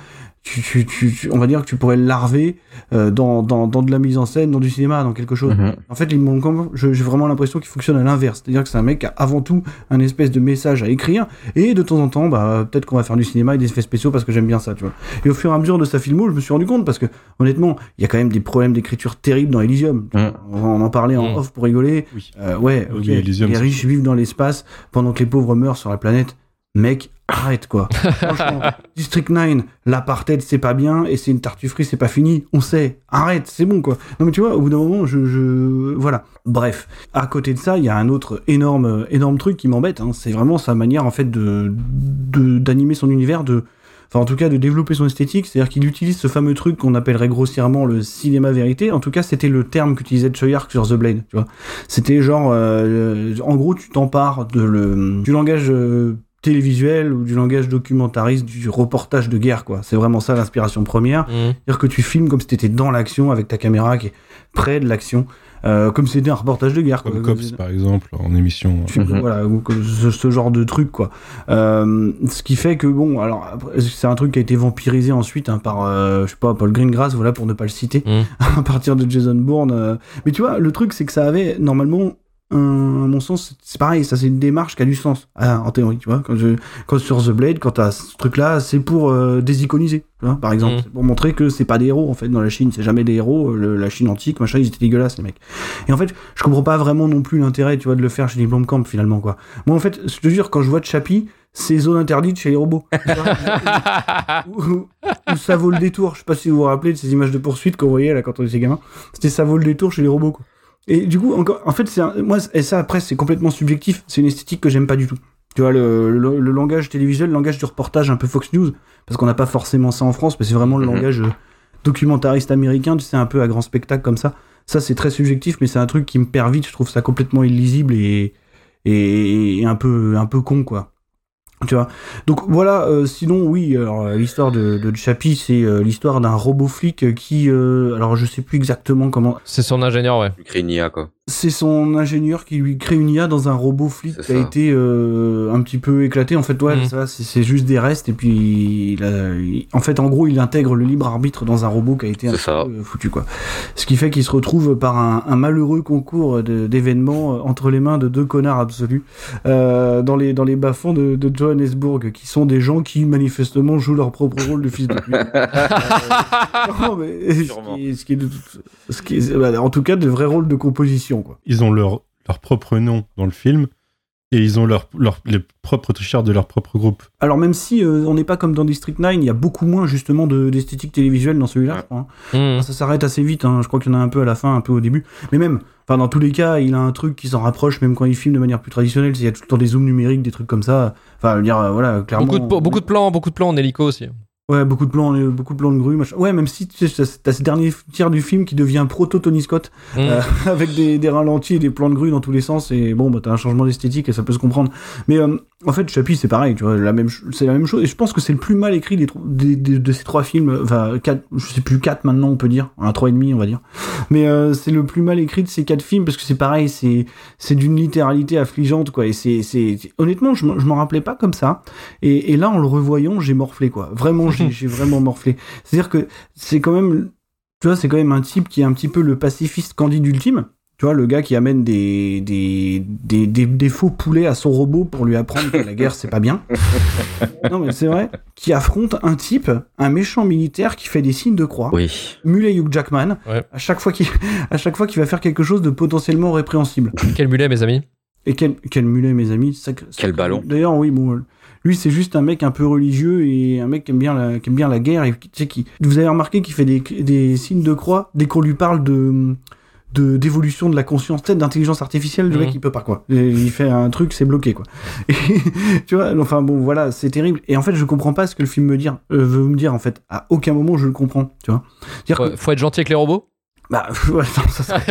tu, tu, tu, tu- on va dire que tu pourrais le larver euh, dans, dans, dans de la mise en scène, dans du cinéma, dans quelque chose. Mhm. En fait, j'ai vraiment l'impression qu'il fonctionne à l'inverse. C'est-à-dire que c'est un mec qui a avant tout un espèce de message à écrire, et de temps en temps, bah, peut-être qu'on va faire du cinéma et des effets spéciaux parce que j'aime bien ça, tu vois. Et au fur et à mesure de sa filmo, je me suis rendu compte parce que, honnêtement, il y a quand même des problèmes d'écriture terribles dans Elysium. Mhm. On, on en parlait en Mhm. off pour rigoler. Oui. Euh, ouais, Oui, ok. Elysium, les riches vivent dans l'espace pendant que les pauvres meurent sur la planète. Mec, arrête quoi. Franchement, District 9, l'apartheid c'est pas bien et c'est une tartufferie, c'est pas fini. On sait, arrête, c'est bon quoi. Non mais tu vois, au bout d'un moment, je, je- Voilà. Bref, à côté de ça, il y a un autre énorme, énorme truc qui m'embête. hein. C'est vraiment sa manière en fait de d'animer son univers, de. Enfin, en tout cas, de développer son esthétique, c'est-à-dire qu'il utilise ce fameux truc qu'on appellerait grossièrement le cinéma vérité. En tout cas, c'était le terme qu'utilisait Choyark sur The Blade, tu vois. C'était genre, euh, en gros, tu t'empares de le, du langage euh, télévisuel ou du langage documentariste, du reportage de guerre, quoi. C'est vraiment ça l'inspiration première. Mhm. C'est-à-dire que tu filmes comme si t'étais dans l'action avec ta caméra qui est près de l'action, euh, comme si c'était un reportage de guerre, quoi. Comme Cops, par exemple, en émission. Tu- Mhm. Voilà, ce, ce genre de truc, quoi. Euh, ce qui fait que, bon, alors, c'est un truc qui a été vampirisé ensuite hein, par, euh, je sais pas, Paul Greengrass, voilà, pour ne pas le citer, Mhm. à partir de Jason Bourne. euh. Mais tu vois, le truc, c'est que ça avait, normalement, un- à mon sens, c'est pareil, ça c'est une démarche qui a du sens, ah, en théorie, tu vois. Quand, je, quand sur The Blade, quand t'as ce truc-là, c'est pour euh, désiconiser, tu vois, par exemple. C'est pour montrer que c'est pas des héros, en fait, dans la Chine. C'est jamais des héros. euh, le- la Chine antique, machin, ils étaient dégueulasses, les mecs. Et en fait, je comprends pas vraiment non plus l'intérêt, tu vois, de le faire chez les Blomkamp, finalement, quoi. Moi, en fait, je te jure, quand je vois Chappie, c'est zone interdite chez les robots. Où ça vaut le détour. Je sais pas si vous vous rappelez de ces images de poursuite qu'on voyait là quand on était gamin. C'était ça vaut le détour chez les robots, quoi. Et du coup, encore, en fait, c'est un- moi, et ça après, c'est complètement subjectif. C'est une esthétique que j'aime pas du tout. Tu vois, le, le, le langage télévisuel, le langage du reportage un peu Fox News, parce qu'on n'a pas forcément ça en France, mais c'est vraiment le Mhm. langage euh, documentariste américain, tu sais, un peu à grand spectacle comme ça. Ça, c'est très subjectif, mais c'est un truc qui me perd vite. Je trouve ça complètement illisible et, et, et un, peu, un peu con, quoi. Tu vois. Donc voilà, euh, sinon, oui, alors euh, l'histoire de, de Chappie, c'est euh, l'histoire d'un robot flic qui. euh, alors je sais plus exactement comment. C'est son ingénieur, ouais. IA, quoi. C'est son ingénieur qui lui crée une IA dans un robot flic qui a été euh, un petit peu éclaté. En fait, ouais, ça, c'est c'est juste des restes. Et puis, il a- il- en fait, en gros, il intègre le libre arbitre dans un robot qui a été un ça. peu, euh, foutu, quoi. Ce qui fait qu'il se retrouve par un, un malheureux concours d'événements euh, entre les mains de deux connards absolus euh, dans les dans les bas-fonds de, de Johannesburg, qui sont des gens qui manifestement jouent leur propre rôle de fils de pute. Non, mais ce Sûrement. qui est- ce qui est de toute- ce qui est- en tout cas, de vrais rôles de composition, quoi. Ils ont leur, leur propre nom dans le film et ils ont leur, leur, les propres t-shirts de leur propre groupe. Alors même si euh, on n'est pas comme dans District 9, il y a beaucoup moins justement de- d'esthétique télévisuelle dans celui-là, Ouais. je crois, hein. Mhm. Ça s'arrête assez vite, hein. je crois qu'il y en a un peu à la fin, un peu au début. Mais même, enfin dans tous les cas, il a un truc qui s'en rapproche, même quand il filme de manière plus traditionnelle, il y a tout le temps des zooms numériques, des trucs comme ça. Enfin, je veux dire, euh, voilà, clairement... Beaucoup, de, beaucoup de plans, beaucoup de plans en hélico aussi. Ouais, beaucoup de plans, euh, beaucoup de plans de grue, machin. Ouais, même si tu sais, t'as ce dernier tiers du film qui devient proto Tony Scott, Mhm. euh, avec des, des ralentis et des plans de grue dans tous les sens, et bon, bah t'as un changement d'esthétique et ça peut se comprendre. Mais euh, en fait, Chappie, c'est pareil, tu vois, la même, c'est la même chose, et je pense que c'est le plus mal écrit des, des- des- de ces trois films, enfin, quatre, je sais plus, quatre maintenant, on peut dire, un trois et demi, on va dire. Mais euh, c'est le plus mal écrit de ces quatre films, parce que c'est pareil, c'est, c'est d'une littéralité affligeante, quoi, et c'est, c'est, honnêtement, je je m'en rappelais pas comme ça, et, et là, en le revoyant, j'ai morflé, quoi. Vraiment, j'ai j'ai vraiment morflé. C'est-à-dire que c'est quand même, tu vois, c'est quand même un type qui est un petit peu le pacifiste candide ultime. Tu vois, le gars qui amène des, des, des, des, des faux poulets à son robot pour lui apprendre que la guerre, c'est pas bien. Non, mais c'est vrai. Qui affronte un type, un méchant militaire qui fait des signes de croix. Oui. Mulet Hugh Jackman. Ouais. À chaque fois qu'il, à chaque fois qu'il va faire quelque chose de potentiellement répréhensible. Quel mulet, mes amis? Et quel, quel mulet, mes amis? Quel ballon. D'ailleurs, oui, bon. Lui, c'est juste un mec un peu religieux et un mec qui aime bien la, qui aime bien la guerre. Et qui, tu sais, qui, vous avez remarqué qu'il fait des, des signes de croix dès qu'on lui parle de de d'évolution de la conscience, peut-être d'intelligence artificielle, le Mhm. mec il peut pas quoi. Il fait un truc, c'est bloqué quoi. Et, tu vois, enfin bon voilà, c'est terrible. Et en fait, je comprends pas ce que le film me dire, euh, veut me dire en fait. À aucun moment je le comprends, tu vois. Dire Ouais, faut être gentil avec les robots? bah ouais, non, ça serait-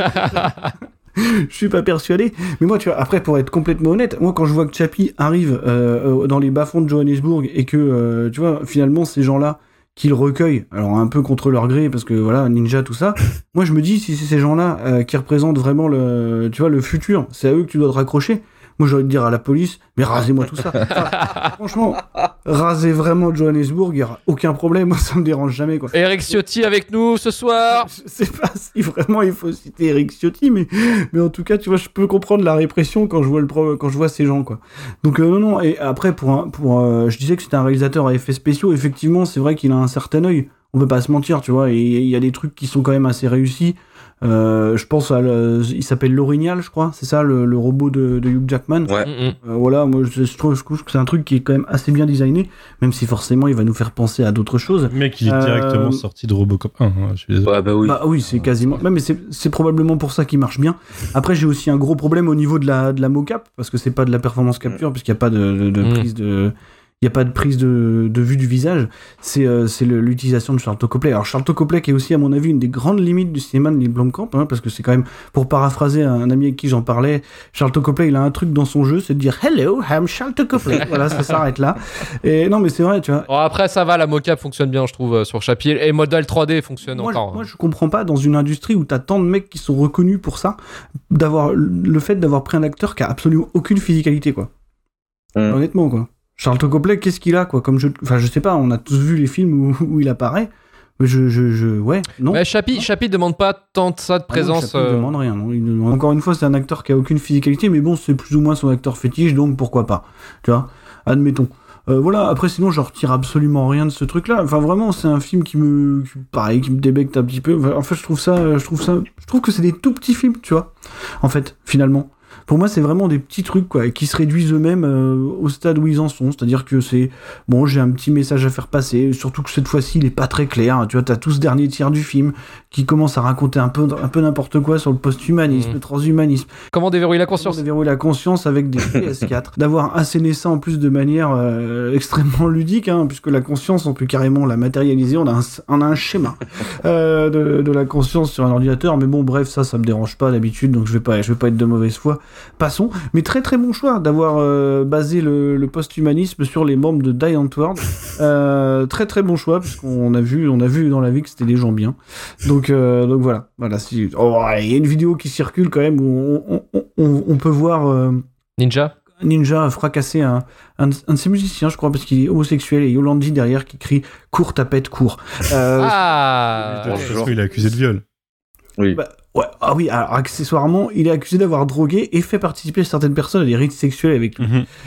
je suis pas persuadé. Mais moi, tu vois, après, pour être complètement honnête, moi, quand je vois que Chappie arrive euh, euh, dans les bas-fonds de Johannesburg et que, euh, tu vois, finalement, ces gens-là qui le recueillent, alors un peu contre leur gré, parce que voilà, ninja, tout ça, moi, je me dis, si c'est ces gens-là euh, qui représentent vraiment le, tu vois, le futur, c'est à eux que tu dois te raccrocher. Moi, j'aurais de dire à la police, mais rasez-moi tout ça. Enfin, franchement, rasez vraiment Johannesburg, il n'y aura aucun problème. Moi, ça me dérange jamais, quoi. Eric Ciotti avec nous ce soir. Je sais pas si vraiment il faut citer Eric Ciotti, mais, mais en tout cas, tu vois, je peux comprendre la répression quand je vois, le, pro- quand je vois ces gens, quoi. Donc, euh, non, non, et après, pour, un- pour euh, je disais que c'était un réalisateur à effets spéciaux, effectivement, c'est vrai qu'il a un certain œil. On peut pas se mentir, tu vois, et il y a des trucs qui sont quand même assez réussis. Euh, je pense à. le- il s'appelle L'Orignal, je crois, c'est ça, le, le robot de, de Hugh Jackman. Ouais. Mm, mm. Euh, voilà, moi je, je trouve, je trouve que c'est un truc qui est quand même assez bien designé, même si forcément il va nous faire penser à d'autres choses. Le mec, il est Euh, directement sorti de Robocop 1. hein, je suis désolé. Ouais, bah oui. Bah oui, c'est quasiment. Ouais, mais c'est c'est probablement pour ça qu'il marche bien. Après, j'ai aussi un gros problème au niveau de la, de la mocap, parce que c'est pas de la performance capture, puisqu'il n'y a pas de, de- de Mm. prise de. Il n'y a pas de prise de, de vue du visage, c'est euh, l'utilisation de Charlton Copley. Alors Charlton Copley qui est aussi à mon avis une des grandes limites du cinéma de Neil Blomkamp, hein, parce que c'est quand même, pour paraphraser un ami avec qui j'en parlais, Charlton Copley il a un truc dans son jeu, c'est de dire Hello, I'm Charlton Copley. voilà, ça s'arrête là. Et non mais c'est vrai, tu vois. Bon, après, ça va, la mocap fonctionne bien, je trouve, euh, sur Chapi. Et modèle 3D fonctionne moi, je- encore. moi, je comprends pas dans une industrie où t'as tant de mecs qui sont reconnus pour ça, d'avoir le fait d'avoir pris un acteur qui a absolument aucune physicalité, quoi. Mm. Honnêtement, quoi. Charlton Copley, qu'est-ce qu'il a, quoi Comme je, enfin, je sais pas. On a tous vu les films où, où il apparaît. Mais je, je, je, ouais, non. Mais Chapi, Chapi demande pas tant de ça de Ah non, présence. Chaplin, il euh, demande rien. non. Il demande- Encore une fois, c'est un acteur qui a aucune physicalité, mais bon, c'est plus ou moins son acteur fétiche, donc pourquoi pas. Tu vois Admettons. Euh, voilà, après sinon je retire absolument rien de ce truc-là. Enfin vraiment, c'est un film qui me, qui- pareil, qui me débecte un petit peu. Enfin, en fait, je trouve ça, je trouve ça, je trouve que c'est des tout petits films, tu vois. En fait, finalement, pour moi, c'est vraiment des petits trucs quoi, qui se réduisent eux-mêmes euh, au stade où ils en sont. C'est-à-dire que c'est bon, j'ai un petit message à faire passer. Surtout que cette fois-ci, il est pas très clair. Tu vois, t'as tout ce dernier tiers du film qui commence à raconter un peu, un peu n'importe quoi sur le post-humanisme, Mhm. le transhumanisme. Comment déverrouiller la Comment conscience déverrouiller la conscience avec des PS4, d'avoir asséné ça en plus de manière euh, extrêmement ludique, hein, puisque la conscience, on peut carrément la matérialiser, on a un, on a un schéma euh, de, de la conscience sur un ordinateur, mais bon, bref, ça, ça me dérange pas d'habitude, donc je vais pas, je vais pas être de mauvaise foi. Passons, mais très très bon choix d'avoir euh, basé le, le post-humanisme sur les membres de Die Antwoord. Euh, très très bon choix, puisqu'on a vu, on a vu dans la vie que c'était des gens bien. Donc, euh, donc voilà, voilà. Si, oh, il y a une vidéo qui circule quand même où on, on- on- on peut voir euh, Ninja Ninja fracasser un, un, un de ses musiciens, je crois, parce qu'il est homosexuel, et Yolandi derrière qui crie cours tapette cours. Euh, Ah De toute façon, il est accusé de viol. Oui. bah, ouais, ah oui, alors accessoirement, il est accusé d'avoir drogué et fait participer certaines personnes à des rites sexuels avec lui.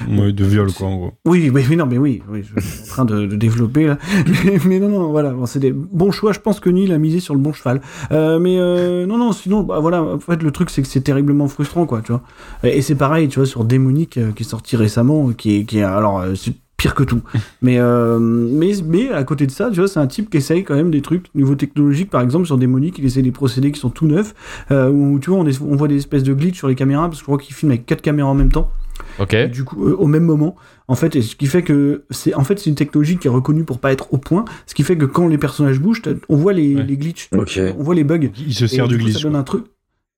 Ouais, de viol, quoi, en gros. Oui, oui, oui, non, mais oui, oui je suis en train de, de développer là. Mais, mais non, non, voilà, bon, c'est des bons choix. Je pense que Neil a misé sur le bon cheval. Euh, mais euh, non, non, sinon, bah, voilà, en fait, le truc, c'est que c'est terriblement frustrant, quoi, tu vois. Et, et c'est pareil, tu vois, sur Démonique, euh, qui est sorti récemment, qui est, qui est alors, c'est pire que tout. mais, euh, mais, mais à côté de ça, tu vois, c'est un type qui essaye quand même des trucs niveau technologique, par exemple, sur Démonique, il essaie des procédés qui sont tout neufs, euh, où, tu vois, on, est- on voit des espèces de glitch sur les caméras, parce que je crois qu'il filme avec quatre caméras en même temps. Ok. Et du coup, euh, au même moment, en fait, et ce qui fait que c'est en fait c'est une technologie qui est reconnue pour pas être au point, ce qui fait que quand les personnages bougent, on voit les, Ouais. les glitches, Ok. on voit les bugs. Il se Et sert du du coup, glitch. Ça donne un truc.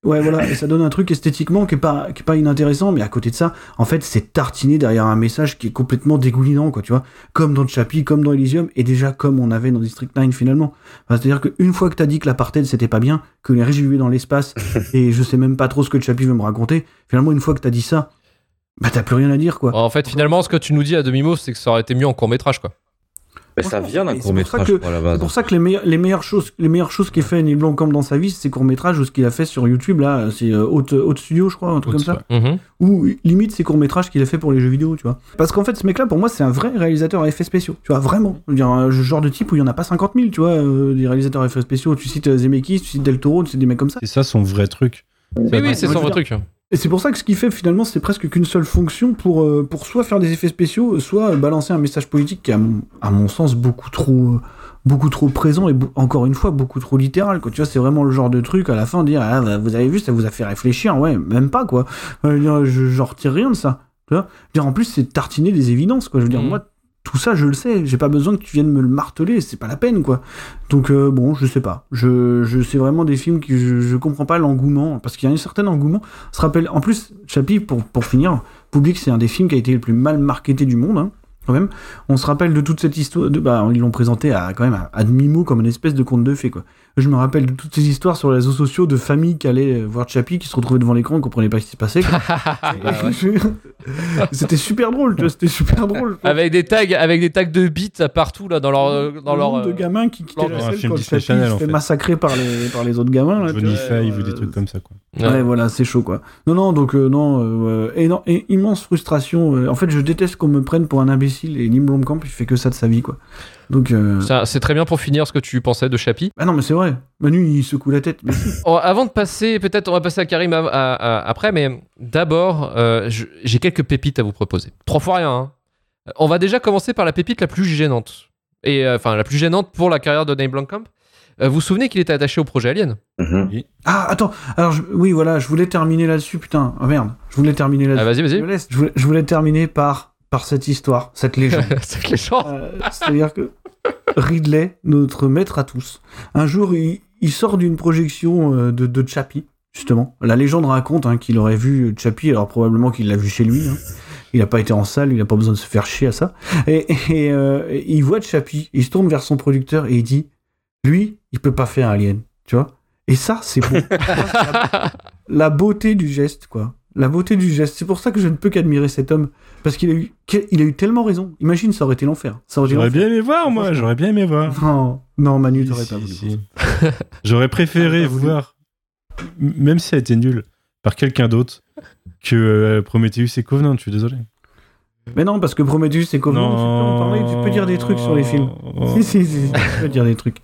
Ouais, voilà, et ça donne un truc esthétiquement qui est pas qui est pas inintéressant, mais à côté de ça, en fait, c'est tartiné derrière un message qui est complètement dégoulinant, quoi, tu vois, comme dans Chappie, comme dans Elysium, et déjà comme on avait dans District 9 finalement. Enfin, C'est-à-dire qu'une fois que t'as dit que l'apartheid c'était pas bien, que les riches vivaient dans l'espace, et je sais même pas trop ce que Chappie veut me raconter, finalement, une fois que t'as dit ça, bah t'as plus rien à dire, quoi. En fait, finalement, ce que tu nous dis à demi-mot, c'est que ça aurait été mieux en court-métrage, quoi. Mais ça vient d'un court pour ça métrage que- la C'est pour ça que les, meilleures- les meilleures choses, les meilleures choses qu'il fait Neil Blomkamp dans sa vie, c'est ses courts métrages ou ce qu'il a fait sur YouTube là, c'est euh, Haute, Haute Studio, je crois, un truc Haute, comme ça. ouais. Mhm. Ou limite ses courts métrages qu'il a fait pour les jeux vidéo, tu vois. Parce qu'en fait, ce mec-là, pour moi, c'est un vrai réalisateur à effets spéciaux, tu vois, vraiment. Je veux dire, un genre de type où il y en a pas 50 000, tu vois, euh, des réalisateurs à effets spéciaux. Tu cites euh, Zemeckis, tu cites Del Toro, tu cites des mecs comme ça. C'est ça son vrai truc. Oui, oui, c'est son vrai truc. Et c'est pour ça que ce qu'il fait finalement, c'est presque qu'une seule fonction pour, euh, pour soit faire des effets spéciaux, soit balancer un message politique qui est, à mon, à mon sens, beaucoup trop, euh, beaucoup trop présent et encore une fois, beaucoup trop littéral. Quoi. Tu vois, c'est vraiment le genre de truc à la fin, dire ah, bah, Vous avez vu, ça vous a fait réfléchir. Ouais, même pas quoi. Euh, je j'en retire rien de ça. Tu vois Je veux dire, en plus, c'est tartiner des évidences. Quoi. Je veux dire, Mhm. moi, tout ça, je le sais. J'ai pas besoin que tu viennes me le marteler. C'est pas la peine, quoi. Donc, euh, bon, je sais pas. Je, je, c'est vraiment des films que je, je comprends pas l'engouement. Parce qu'il y a un certain engouement. On se rappelle, en plus, Chappie, pour, pour finir, Public, c'est un des films qui a été le plus mal marketé du monde, hein, quand même. On se rappelle de toute cette histoire. De, bah, ils l'ont présenté à, quand même à, à demi-mot comme une espèce de conte de fées, quoi. Je me rappelle de toutes ces histoires sur les réseaux sociaux de familles qui allaient euh, voir Chappie, qui se retrouvaient devant l'écran, qui comprenaient pas ce qui se passait. c'était super drôle, tu vois, c'était super drôle. Avec des tags, avec des tags de bits partout là dans leur, euh, dans Le leur. nombre de euh, gamins qui quittaient la scène quand Chappie Channel, se en fait fait. massacrer par les, par les autres gamins. Là, Johnny Five ou des trucs comme ça, quoi. Ouais. Ouais, voilà, c'est chaud, quoi. Non, non, donc, euh, non, euh, et- immense frustration. en fait, je déteste qu'on me prenne pour un imbécile et Lim Blomkamp, il fait que ça de sa vie, quoi. Donc, euh... C'est très bien pour finir ce que tu pensais de Chappie. ah non, mais c'est vrai. Manu, il secoue la tête. Mais. Oh, avant de passer, peut-être on va passer à Karim à- à- à- après, mais d'abord, euh, j'ai quelques pépites à vous proposer. Trois fois rien. hein. On va déjà commencer par la pépite la plus gênante. Et euh, enfin, la plus gênante pour la carrière de Dave. Euh, vous vous souvenez qu'il était attaché au projet Alien? Mhm. Ah, attends. Alors, je- oui, voilà, je voulais terminer là-dessus, putain. Ah merde. Je voulais terminer là-dessus. Ah, vas-y, Je, vas-y. Je voulais, je voulais terminer par, par cette histoire, cette légende. Les gens. Euh, C'est-à-dire que Ridley, notre maître à tous, un jour, il, il sort d'une projection euh, de, de Chappie, justement. La légende raconte hein, qu'il aurait vu Chappie, alors probablement qu'il l'a vu chez lui. hein. Il n'a pas été en salle, il n'a pas besoin de se faire chier à ça. Et, et, euh, et il voit Chappie, il se tourne vers son producteur et il dit Lui, il peut pas faire Alien, tu vois. Et ça, c'est beau. la, la beauté du geste, quoi. La beauté du geste. C'est pour ça que je ne peux qu'admirer cet homme. Parce qu'il a eu, il a eu tellement raison. Imagine, ça aurait été l'enfer. J'aurais bien aimé voir, moi, j'aurais bien aimé voir. Non, non, Manu, t'aurais si, pas voulu. si. J'aurais préféré voulu. voir, même si ça a été nul, par quelqu'un d'autre que euh, Prometheus et Covenant, je suis désolé. Mais non, parce que Prometheus et Covenant, tu peux en parler, tu peux dire des trucs sur les films. Si, si, si, tu peux dire des trucs.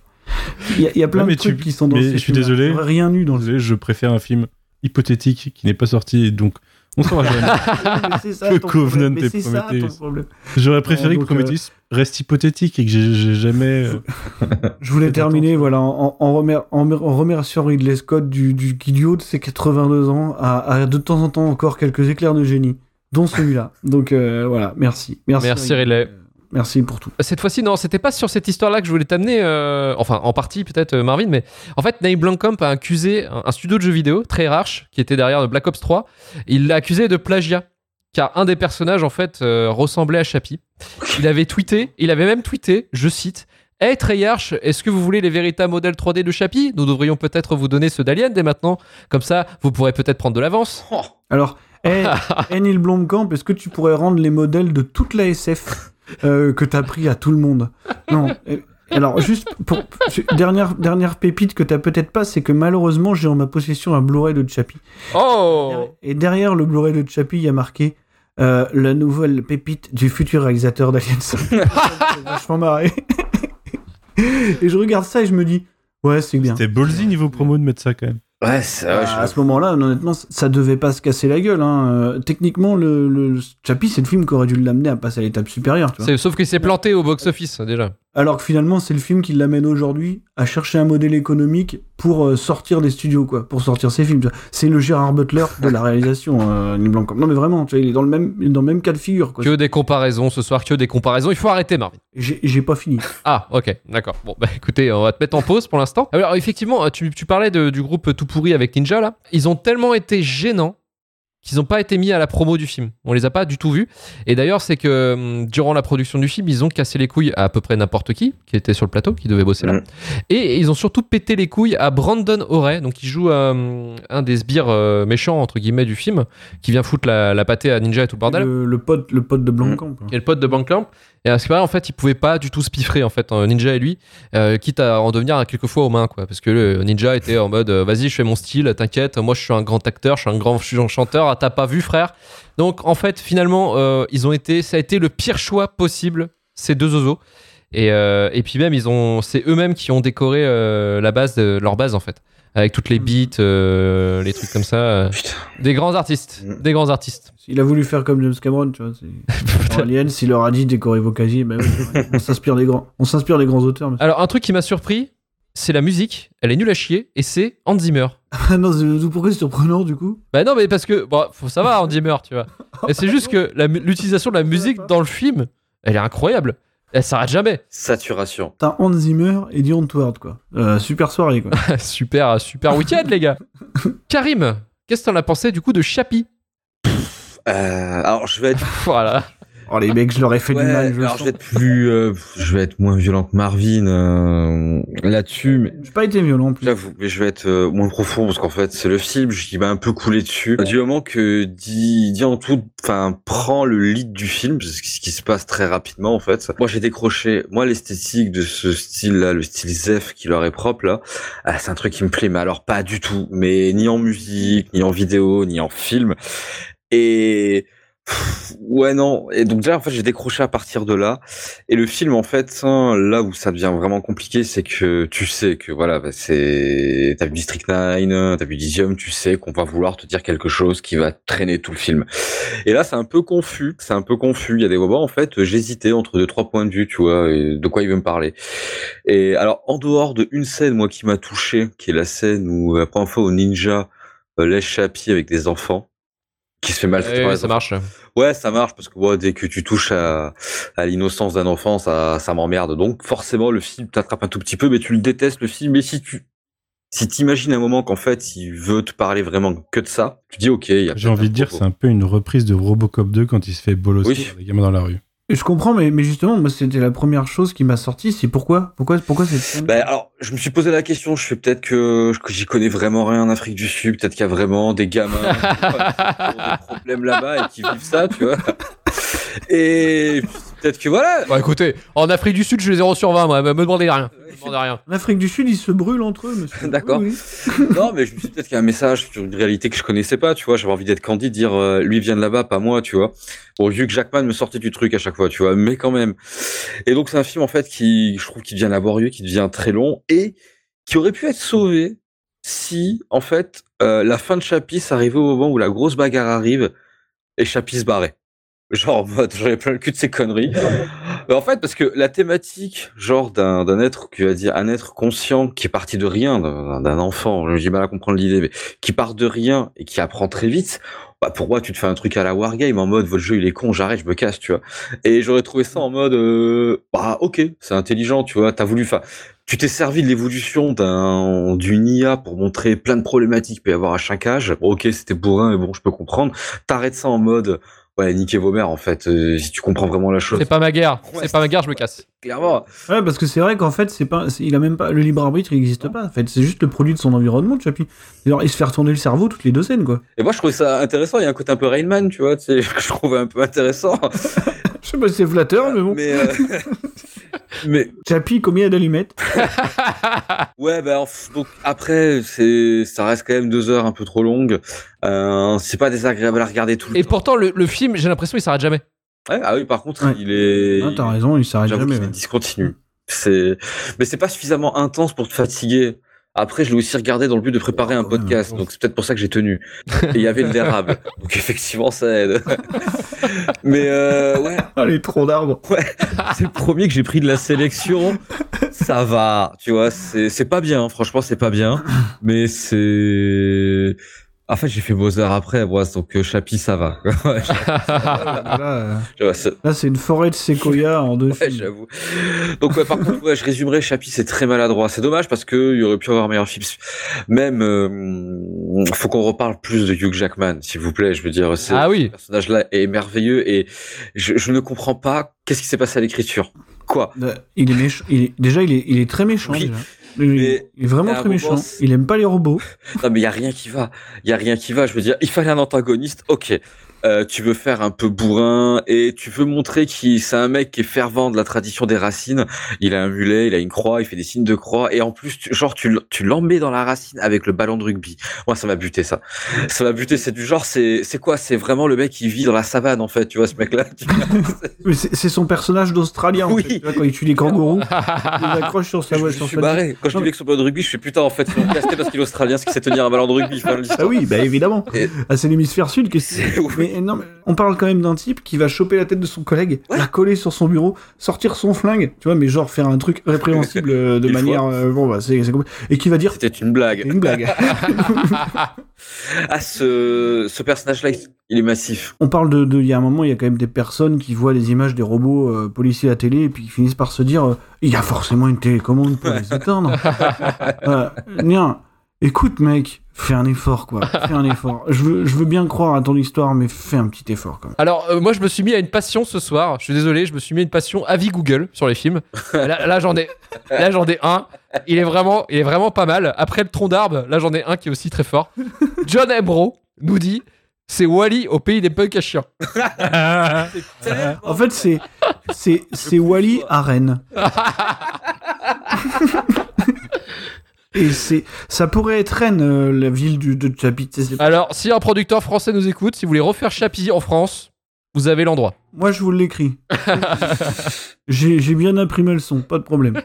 Il y a, il y a plein de trucs tu- qui sont dans mais ces je suis désolé. Rien eu dans le Désolé, je préfère un film hypothétique qui n'est pas sorti, et donc on saura jamais. Mais c'est ça, Que Covenant et c'est ça, ton Prometheus. problème. J'aurais préféré que Prometheus reste hypothétique et que j'ai jamais. euh, Je voulais terminer voilà, en, en, remer- en, en remerciant Ridley Scott du, du idiot de ses 82 ans à, à de temps en temps encore quelques éclairs de génie, dont celui-là. Donc euh, voilà, merci. Merci, Merci, Ridley. Euh, Merci pour tout. Cette fois-ci, non, c'était pas sur cette histoire-là que je voulais t'amener, euh, enfin en partie peut-être euh, Marvin, mais en fait, Neil Blomkamp a accusé un, un studio de jeux vidéo, très rare, qui était derrière Black Ops 3, il l'a accusé de plagiat, car un des personnages en fait euh, ressemblait à Chappie. Il avait tweeté, il avait même tweeté, je cite, Hey Treyarch, est-ce que vous voulez les véritables modèles 3D de Chappie? Nous devrions peut-être vous donner ceux d'Alien dès maintenant, comme ça vous pourrez peut-être prendre de l'avance. Alors, hey, hey, Neil Blomkamp, est-ce que tu pourrais rendre les modèles de toute la SF euh, que t'as pris à tout le monde Non. Alors, juste pour. Dernière, dernière pépite que t'as peut-être pas, c'est que malheureusement, j'ai en ma possession un Blu-ray de Chappie. Oh Et derrière le Blu-ray de Chappie, il y a marqué euh, la nouvelle pépite du futur réalisateur d'Alien 5. C'est vachement marré. et je regarde ça et je me dis, ouais, c'est bien. C'était ballsy niveau promo de mettre ça quand même. Ouais, Ah, à je- ce moment-là, honnêtement, ça devait pas se casser la gueule. Hein. Euh, techniquement, le, le Chappie, c'est le film qui aurait dû l'amener à passer à l'étape supérieure. Tu vois. C'est- Sauf qu'il s'est planté au box-office déjà. Alors que finalement, c'est le film qui l'amène aujourd'hui à chercher un modèle économique pour euh, sortir des studios, quoi, pour sortir ses films. C'est le Gérard Butler de la réalisation, euh, Blomkamp. Non, mais vraiment, tu vois, il est dans le même, dans le même cas de figure. Quoi. Que des comparaisons ce soir, que des comparaisons. Il faut arrêter, Marvin. J'ai j'ai pas fini. Ah, ok, d'accord. Bon, bah écoutez, on va te mettre en pause pour l'instant. Alors, effectivement, tu, tu parlais de- du groupe Tout Pourri avec Ninja, là. Ils ont tellement été gênants qu'ils n'ont pas été mis à la promo du film. On les a pas du tout vus. Et d'ailleurs, c'est que hum, durant la production du film, ils ont cassé les couilles à à peu près n'importe qui qui était sur le plateau, qui devait bosser là. Mhm. Et ils ont surtout pété les couilles à Brandon O'Reilly, donc qui joue euh, un des sbires euh, méchants, entre guillemets, du film, qui vient foutre la, la pâtée à Ninja et tout le bordel Le, le pote, le pote de Blomkamp. quoi. et le pote de Banklamp. Et à ce moment en fait, il pouvait pas du tout se piffrer, en fait, euh, Ninja et lui, euh, quitte à en devenir quelquefois aux mains, quoi. Parce que le Ninja était en mode, euh, vas-y, je fais mon style, t'inquiète, moi je suis un grand acteur, je suis un grand un chanteur, ah, t'as pas vu, frère? Donc, en fait, finalement, euh, ils ont été, ça a été le pire choix possible, ces deux zozos. Et, et puis même, ils ont, c'est eux-mêmes qui ont décoré la base, de, leur base, en fait. Avec toutes les beats, euh, les trucs comme ça. euh. Putain. Des grands artistes. Mm. Des grands artistes. Il a voulu faire comme James Cameron, tu vois. c'est- Dans Alien, s'il leur a dit décorez vos casiers, ben oui, c'est vrai. on s'inspire des grands, on s'inspire des grands auteurs. monsieur. Alors, un truc qui m'a surpris, c'est la musique. Elle est nulle à chier et c'est Hans Zimmer. Ah non, c'est- pourquoi c'est surprenant du coup Bah non, mais parce que, bon, faut savoir Hans Zimmer, tu vois. Et c'est juste que la mu- l'utilisation de la musique dans le film, elle est incroyable. Elle s'arrête jamais. Saturation. T'as Hans Zimmer et Dion Ward, quoi. Euh, super soirée, quoi. super, super week-end, les gars. Karim, qu'est-ce que t'en as pensé du coup de Chappie Euh, alors, je vais être Voilà. Oh les mecs, je leur ai fait Ouais, du mal. Je, alors je vais être plus, euh, je vais être moins violent que Marvin euh, là-dessus, mais J'ai pas été violent en plus. j'avoue, mais je vais être euh, moins profond parce qu'en fait c'est le film, qui m'a un peu coulé dessus. Du moment que dit, dit en tout, enfin prend le lead du film, c'est ce qui se passe très rapidement en fait. Moi j'ai décroché, moi l'esthétique de ce style-là, le style Zef qui leur est propre là, ah, c'est un truc qui me plaît, mais alors pas du tout, mais ni en musique, ni en vidéo, ni en film. Et ouais non, et donc déjà en fait j'ai décroché à partir de là. Et le film en fait, hein, là où ça devient vraiment compliqué, c'est que tu sais que voilà, bah, c'est t'as vu District 9, t'as vu Dizium, tu sais qu'on va vouloir te dire quelque chose qui va traîner tout le film. Et là c'est un peu confus, c'est un peu confus. Il y a des moments en fait j'hésitais entre deux trois points de vue, tu vois, et de quoi il veut me parler. Et alors en dehors de une scène moi qui m'a touché, qui est la scène où la première fois où Ninja euh, Chappie avec des enfants qui se fait par les ça marche. Ouais, ça marche parce que ouais, dès que tu touches à, à l'innocence d'un enfant, ça, ça m'emmerde. Donc forcément, le film t'attrape un tout petit peu, mais tu le détestes le film. Mais si tu si t'imagines un moment qu'en fait il veut te parler vraiment que de ça, tu dis ok. il y a J'ai envie de dire, c'est un peu une reprise de Robocop 2 quand il se fait bolosser Oui. les gamins dans la rue. Je comprends, mais, mais justement, moi, c'était la première chose qui m'a sorti. C'est pourquoi? Pourquoi, pourquoi cette Ben, alors, je me suis posé la question. Je fais peut-être que, que j'y connais vraiment rien en Afrique du Sud. Peut-être qu'il y a vraiment des gamins qui ont des problèmes là-bas et qui vivent ça, tu vois. Et peut-être que voilà. Bon, écoutez, en Afrique du Sud, je les ai 0 sur 20, moi. Me demandez rien. Me demandez rien. En Afrique du Sud, ils se brûlent entre eux, monsieur. D'accord. Oui, oui. Non, mais je me suis dit peut-être qu'il y a un message sur une réalité que je connaissais pas, tu vois. J'avais envie d'être candide, dire euh, lui vient de là-bas, pas moi, tu vois. Bon, vu que Jackman me sortait du truc à chaque fois, tu vois, mais quand même. Et donc c'est un film en fait qui, je trouve, qui devient laborieux, qui devient très long et qui aurait pu être sauvé si, en fait, euh, la fin de Chappie arrivait au moment où la grosse bagarre arrive et Chappie se barrait. Genre j'avais plein le cul de ces conneries. En fait, parce que la thématique, genre d'un être, qui va dire un être conscient qui est parti de rien, d'un enfant, j'ai mal à comprendre l'idée, mais qui part de rien et qui apprend très vite. Bah pour moi, tu te fais un truc à la wargame en mode votre jeu il est con, j'arrête, je me casse, tu vois. Et j'aurais trouvé ça en mode euh, bah ok, c'est intelligent, tu vois. T'as voulu, enfin, tu t'es servi de l'évolution d'un d'une IA pour montrer plein de problématiques qu'il peut y avoir à chaque âge. Ok, c'était bourrin, mais bon, je peux comprendre. T'arrêtes ça en mode ouais, niquez vos mères en fait. euh, si tu comprends vraiment la chose, C'est pas ma guerre. Ouais, C'est pas ma guerre, je me casse. clairement. Ouais, parce que c'est vrai qu'en fait, c'est pas, c'est- il a même pas le libre arbitre, il n'existe pas. En fait, c'est juste le produit de son environnement, Chappie. Alors, il se fait retourner le cerveau toutes les deux scènes, quoi. Et moi, je trouvais ça intéressant. Il y a un côté un peu Rainman, tu vois, tu sais, que je trouvais un peu intéressant. Je sais pas si c'est flatteur, mais bon. Mais, euh, mais Chappie, combien d'allumettes ouais, bah, donc après, c'est, ça reste quand même deux heures un peu trop longues. Euh, c'est pas désagréable à regarder tout le Et temps. pourtant, le, le film, j'ai l'impression qu'il s'arrête jamais. Ouais, ah oui, par contre, Ouais. il est. Ah, T'as raison, il s'arrête J'avoue jamais. qu'il est ouais. discontinu. C'est, mais c'est pas suffisamment intense pour te fatiguer. Après, je l'ai aussi regardé dans le but de préparer un même. podcast, donc c'est peut-être pour ça que j'ai tenu. Et il y avait le dérable, donc effectivement, ça aide. mais euh, ouais, Ah, les troncs d'arbres. c'est le premier que j'ai pris de la sélection. Ça va, tu vois, c'est pas bien, franchement, c'est pas bien, mais c'est. En fait, j'ai fait Mozart après, moi, donc euh, Chapi, ça va. Là, euh, c'est- là, c'est une forêt de séquoia en deux Ouais, j'avoue. Donc, ouais, par contre, ouais, je résumerai, Chapi, c'est très maladroit. C'est dommage parce que il y aurait pu avoir un meilleur film. Même, euh, faut qu'on reparle plus de Hugh Jackman, s'il vous plaît. Je veux dire, Ah oui. ce personnage-là est merveilleux et je, je ne comprends pas qu'est-ce qui s'est passé à l'écriture. Quoi? Là, Il est méchant. Il est... Déjà, il est, il est très méchant. Oui, déjà. Il, mais il est vraiment très méchant. moment, Il aime pas les robots. Non, mais il y a rien qui va. Il y a rien qui va. Je veux dire, il fallait un antagoniste. Ok. Euh, tu veux faire un peu bourrin et tu veux montrer qu'il c'est un mec qui est fervent de la tradition des racines. Il a un mulet, il a une croix, il fait des signes de croix et en plus tu- genre tu tu l'emmets dans la racine avec le ballon de rugby. Moi ça m'a buté ça. Ça m'a buté. C'est du genre c'est c'est quoi? C'est vraiment le mec qui vit dans la savane en fait. Tu vois ce mec là. C'est son personnage d'Australien. en Oui. fait. Tu vois, quand il tue les kangourous, il accroche sur sa je, voie. je sur suis barré. Quand je dis que son ballon de rugby, je fais putain en fait ils l'ont casté parce qu'il est australien, ce qui sait tenir un ballon de rugby. Ah oui, bah évidemment. Et- Ah, c'est l'hémisphère sud. Que C'est- oui. Mais non, mais on parle quand même d'un type qui va choper la tête de son collègue, Ouais. la coller sur son bureau, sortir son flingue, tu vois, mais genre faire un truc répréhensible euh, de manière. euh, bon, bah, c'est Et qui va dire. C'était une blague. Une blague. Ah, ce, ce personnage-là, il- est massif. On parle de, de- il y a un moment, il y a quand même des personnes qui voient les images des robots euh, policiers à la télé et puis qui finissent par se dire, euh, il y a forcément une télécommande pour les éteindre. Bien. Écoute, mec, fais un effort, quoi. Fais un effort. Je veux, je veux bien croire à ton histoire, mais fais un petit effort, quand même. Alors, euh, moi, je me suis mis à une passion ce soir. Je suis désolé, je me suis mis à une passion avis Google sur les films. Là, là, j'en ai, là, j'en ai un. Il est vraiment, il est vraiment pas mal. Après le tronc d'arbre, là, j'en ai un qui est aussi très fort. John Embro nous dit. C'est Wally au pays des punks à chiens. En fait, c'est, c'est, c'est Wally à Rennes. Et c'est, ça pourrait être Rennes, euh, la ville du, de Chapi. tu sais, c'est- Alors, si un producteur français nous écoute, si vous voulez refaire Chapi en France, vous avez l'endroit. Moi, je vous l'écris. j'ai, j'ai bien imprimé le son, pas de problème.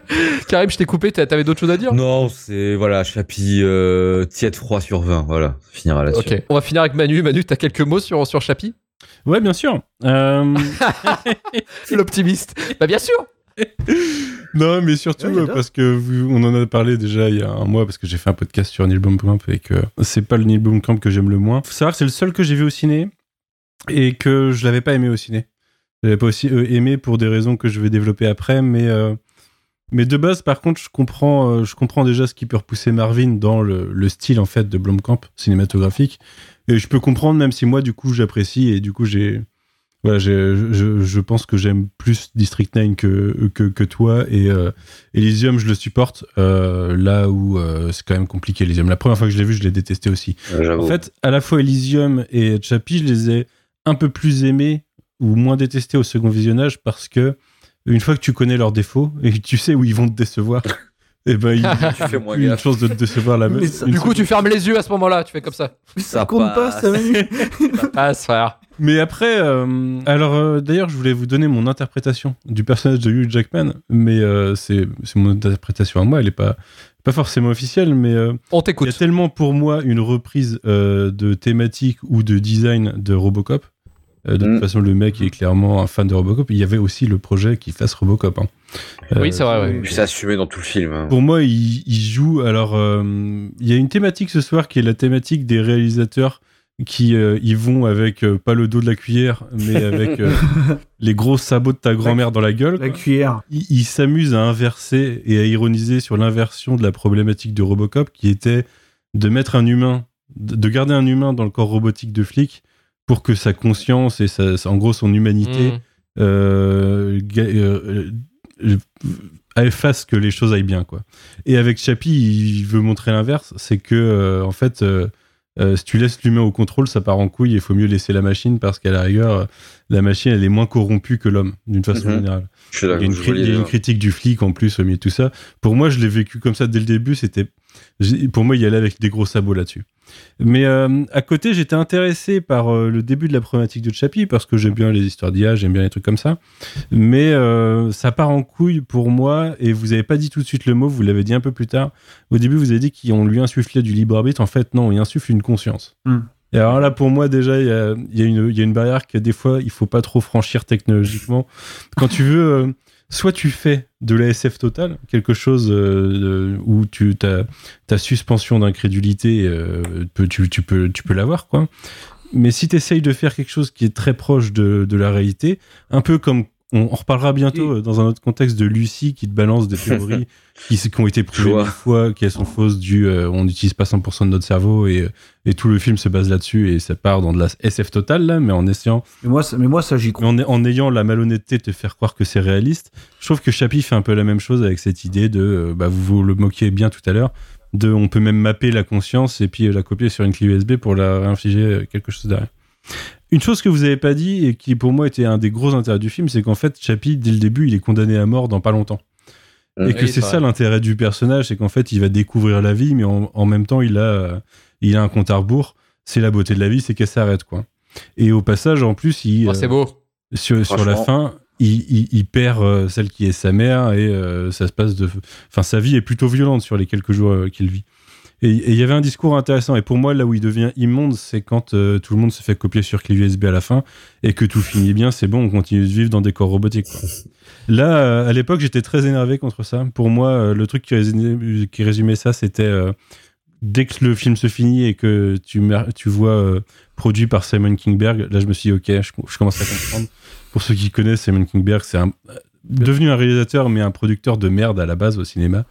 Karim, je t'ai coupé, t'a- t'avais d'autres choses à dire? Non, c'est voilà, Chapi euh, tiède froid sur 20, voilà, finira là-dessus. Ok, on va finir avec Manu. Manu, t'as quelques mots sur, sur Chapi Ouais, bien sûr. Euh, L'optimiste. Bah, bien sûr non, mais surtout Ouais, parce que vous- on en a parlé déjà il y a un mois parce que j'ai fait un podcast sur Neil Blomkamp et que c'est pas le Neil Blomkamp que j'aime le moins. Faut savoir que c'est le seul que j'ai vu au ciné et que je l'avais pas aimé au ciné. Je l'avais pas aussi euh, aimé pour des raisons que je vais développer après, mais euh, mais de base, par contre, je comprends, euh, je comprends déjà ce qui peut repousser Marvin dans le, le style en fait de Blomkamp cinématographique. Et je peux comprendre, même si moi, du coup, j'apprécie et du coup, j'ai voilà, je, je pense que j'aime plus District 9 que, que, que toi et euh, Elysium, je le supporte. euh, là où euh, c'est quand même compliqué, Elysium. La première fois que je l'ai vu, je l'ai détesté aussi. En fait, à la fois Elysium et Chappie, je les ai un peu plus aimés ou moins détestés au second visionnage parce que une fois que tu connais leurs défauts et que tu sais où ils vont te décevoir, et ben il tu fais moins une gaffe. chance de te décevoir la même. ça- Du coup, seconde. tu fermes les yeux à ce moment-là, tu fais comme ça. Ça, Ça compte pas, passe. ça, Manu. Ça passe, frère. Mais après, euh, alors euh, d'ailleurs, je voulais vous donner mon interprétation du personnage de Hugh Jackman, mais euh, c'est c'est mon interprétation à moi, elle est pas pas forcément officielle, mais euh, On il y a tellement pour moi une reprise euh, de thématique ou de design de Robocop. Euh, de Mm. toute façon, le mec est clairement un fan de Robocop. Il y avait aussi le projet qui fasse Robocop. hein. Oui, c'est vrai, ouais. Puis c'est assumé dans tout le film. hein. Pour moi, il, il joue. Alors, euh, il y a une thématique ce soir qui est la thématique des réalisateurs qui euh, y vont avec euh, pas le dos de la cuillère, mais avec euh, les gros sabots de ta grand-mère dans la gueule. La quoi. cuillère. Il, il s'amuse à inverser et à ironiser sur l'inversion de la problématique de Robocop, qui était de mettre un humain, de de garder un humain dans le corps robotique de flic pour que sa conscience et sa, en gros son humanité Mmh. euh, euh, euh, euh, fasse que les choses aillent bien quoi. Et avec Chappie, il veut montrer l'inverse, c'est que euh, en fait euh, si tu laisses l'humain au contrôle, ça part en couille. Il faut mieux laisser la machine parce qu'à la rigueur, euh, la machine elle est moins corrompue que l'homme d'une façon Mhm. générale. Il y a une, cri- y a critique du flic en plus au milieu de tout ça. Pour moi, je l'ai vécu comme ça dès le début. C'était, pour moi, il y allait avec des gros sabots là-dessus. Mais euh, à côté, j'étais intéressé par euh, le début de la problématique de Chappie parce que j'aime bien les histoires d'IA, j'aime bien les trucs comme ça. Mais euh, ça part en couille pour moi et vous avez pas dit tout de suite le mot, vous l'avez dit un peu plus tard. Au début, vous avez dit qu'on lui insufflait du libre arbitre. En fait, non, il insuffle une conscience. Hmm. Et alors là, pour moi, déjà, il y a, y a une, il y a une barrière que des fois, il faut pas trop franchir technologiquement. Quand tu veux, soit tu fais de la SF totale, quelque chose euh, où tu ta, ta suspension d'incrédulité, euh, tu, tu peux, tu peux l'avoir, quoi. Mais si tu essayes de faire quelque chose qui est très proche de, de la réalité, un peu comme on, on reparlera bientôt euh, dans un autre contexte de Lucie qui te balance des théories qui, qui ont été prouvées une fois, qui sont fausses, du euh, on n'utilise pas 100% de notre cerveau et, et tout le film se base là-dessus et ça part dans de la SF totale là, mais en essayant Mais moi, ça, mais moi, ça j'y crois. en, en ayant la malhonnêteté de te faire croire que c'est réaliste, je trouve que Chappie fait un peu la même chose avec cette idée de, euh, bah, vous vous le moquiez bien tout à l'heure, de on peut même mapper la conscience et puis euh, la copier sur une clé USB pour la réinfliger euh, quelque chose derrière. Une chose que vous avez pas dit et qui pour moi était un des gros intérêts du film, c'est qu'en fait Chappie dès le début il est condamné à mort dans pas longtemps. Et que Oui, c'est c'est ça l'intérêt du personnage, c'est qu'en fait il va découvrir la vie, mais en, en même temps il a, euh, il a un compte à rebours. C'est la beauté de la vie, c'est qu'elle s'arrête quoi. Et au passage en plus il, Oh, c'est beau. sur, sur la fin, il, il- il perd euh, celle qui est sa mère et euh, ça se passe de. Enfin, sa vie est plutôt violente sur les quelques jours euh, qu'il vit. Et il y avait un discours intéressant. Et pour moi, là où il devient immonde, c'est quand euh, tout le monde se fait copier sur clé USB à la fin et que tout finit bien, c'est bon, on continue de vivre dans des corps robotiques. quoi. Là, euh, à l'époque, j'étais très énervé contre ça. Pour moi, euh, le truc qui résumait, qui résumait ça, c'était euh, dès que le film se finit et que tu, vois euh, produit par Simon Kingberg, là, je me suis dit, ok, je, je commence à comprendre. Pour ceux qui connaissent, Simon Kingberg, c'est un, devenu un réalisateur, mais un producteur de merde à la base au cinéma.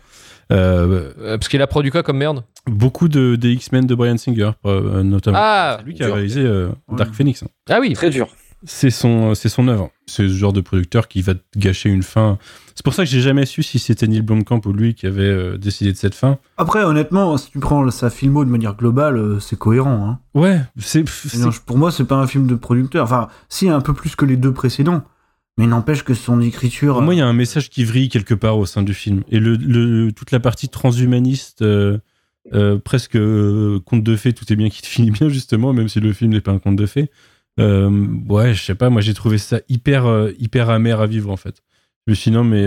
Euh, parce qu'il a produit quoi comme merde? Beaucoup de, des X-Men de Brian Singer, euh, notamment. Ah, C'est lui qui a dur. réalisé euh, Dark Phoenix. hein. ah oui. Très dur. C'est son, c'est son œuvre. C'est ce genre de producteur qui va gâcher une fin. C'est pour ça que j'ai jamais su si c'était Neil Blomkamp ou lui qui avait euh, décidé de cette fin. Après, honnêtement, si tu prends sa filmo de manière globale, euh, c'est cohérent. Hein. Ouais, c'est, non, pour moi, c'est pas un film de producteur. Enfin, si, un peu plus que les deux précédents. Mais n'empêche que son écriture. pour moi il y a un message qui vrille quelque part au sein du film. Et le, le- toute la partie transhumaniste, euh, presque euh, conte de fées, tout est bien qui finit bien justement, même si le film n'est pas un conte de fées. Euh, ouais, je sais pas, moi j'ai trouvé ça hyper, hyper amer à vivre en fait. Je me suis dit non, mais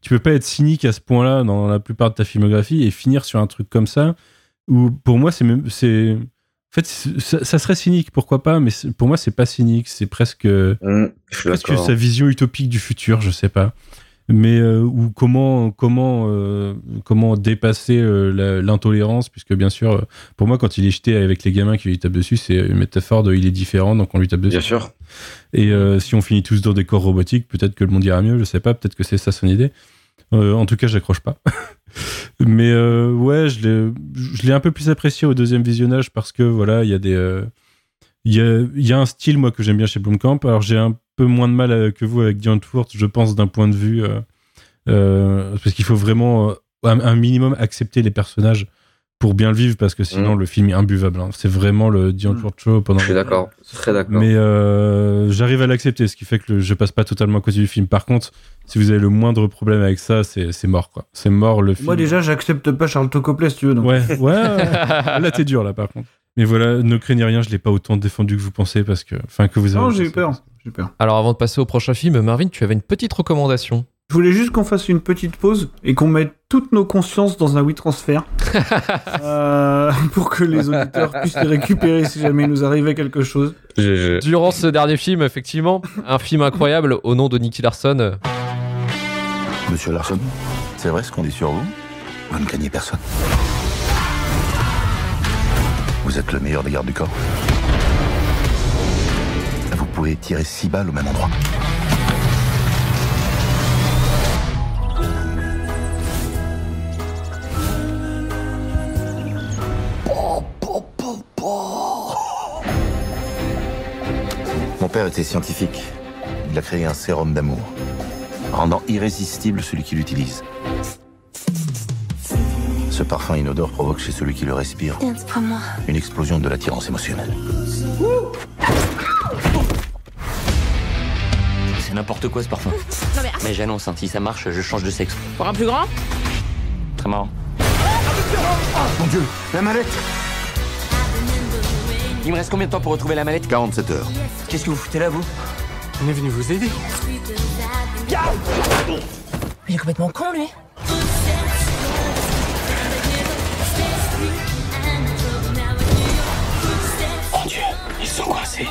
tu peux pas être cynique à ce point-là dans la plupart de ta filmographie et finir sur un truc comme ça où pour moi c'est même. c'est En fait, ça, ça serait cynique, pourquoi pas, mais pour moi c'est pas cynique, c'est presque Mmh, presque sa vision utopique du futur, je sais pas. Mais euh, ou comment comment euh, comment dépasser euh, l'intolérance? Puisque bien sûr euh, pour moi quand il est jeté avec les gamins qui lui tapent dessus c'est une métaphore de il est différent donc on lui tape dessus. Bien sûr. Et si on finit tous dans des corps robotiques peut-être que le monde ira mieux je sais pas peut-être que c'est ça son idée. En tout cas j'accroche pas. Mais ouais je l'ai je l'ai un peu plus apprécié au deuxième visionnage parce que voilà il y a des il y a, y a un style, moi, que j'aime bien chez Blomkamp. Alors, j'ai un peu moins de mal euh, que vous avec Dion Antwoord, je pense, d'un point de vue. euh, euh, parce qu'il faut vraiment, euh, un, un minimum, accepter les personnages pour bien le vivre, parce que sinon, Mm. le film est imbuvable. hein. C'est vraiment le Dion Antwoord show pendant. Je suis d'accord. Très d'accord. Mais euh, j'arrive à l'accepter, ce qui fait que le- je passe pas totalement à côté du film. Par contre, si vous avez le moindre problème avec ça, c'est c'est mort, quoi. C'est mort le film. Moi, déjà, j'accepte pas Charles Tocoplet, si tu veux. donc. Ouais, ouais, ouais. là t'es dur là par contre. Mais voilà, ne craignez rien, je l'ai pas autant défendu que vous pensez parce que, enfin que vous avez. Non, j'ai eu peur. Peur. Alors avant de passer au prochain film, Marvin, tu avais une petite recommandation. Je voulais juste qu'on fasse une petite pause et qu'on mette toutes nos consciences dans un WeTransfer euh, pour que les auditeurs puissent les récupérer si jamais il nous arrivait quelque chose. Durant ce dernier film, effectivement, un film incroyable au nom de Nicky Larson. Monsieur Larson, c'est vrai ce qu'on dit sur vous? Vous ne craignez personne. Vous êtes le meilleur des gardes du corps. Pouvez tirer six balles au même endroit. Mon père était scientifique. Il a créé un sérum d'amour, rendant irrésistible celui qui l'utilise. Ce parfum inodore provoque chez celui qui le respire une explosion de l'attirance émotionnelle. N'importe quoi ce parfum. Non mais Mais j'annonce, hein, si ça marche, je change de sexe. pour un plus grand Très marrant. Mon Dieu, la mallette Il me reste combien de temps pour retrouver la mallette 47 heures. Qu'est-ce que vous foutez là, vous On est venu vous aider. Il est complètement con lui. Mon Dieu, ils sont coincés.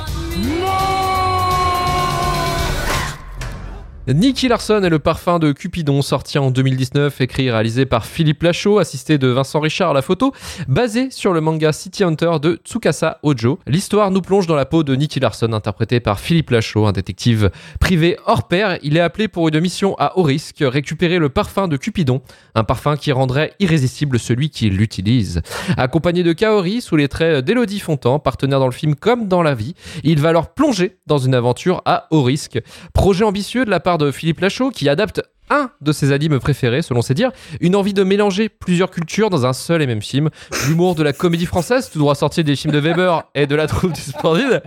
Nicky Larson est le parfum de Cupidon, sorti en 2019, écrit et réalisé par Philippe Lachaud, assisté de Vincent Richard à la photo, basé sur le manga City Hunter de Tsukasa Ojo. L'histoire nous plonge dans la peau de Nicky Larson, interprété par Philippe Lachaud, un détective privé hors pair. Il est appelé pour une mission à haut risque, récupérer le parfum de Cupidon, un parfum qui rendrait irrésistible celui qui l'utilise. Accompagné de Kaori, sous les traits d'Elodie Fontan, partenaire dans le film comme dans la vie, il va alors plonger dans une aventure à haut risque. Projet ambitieux de la part de Philippe Lachaud qui adapte un de ses animes préférés, selon ses dires, une envie de mélanger plusieurs cultures dans un seul et même film. L'humour de la comédie française, tout droit sorti des films de Weber et de la troupe du Splendide.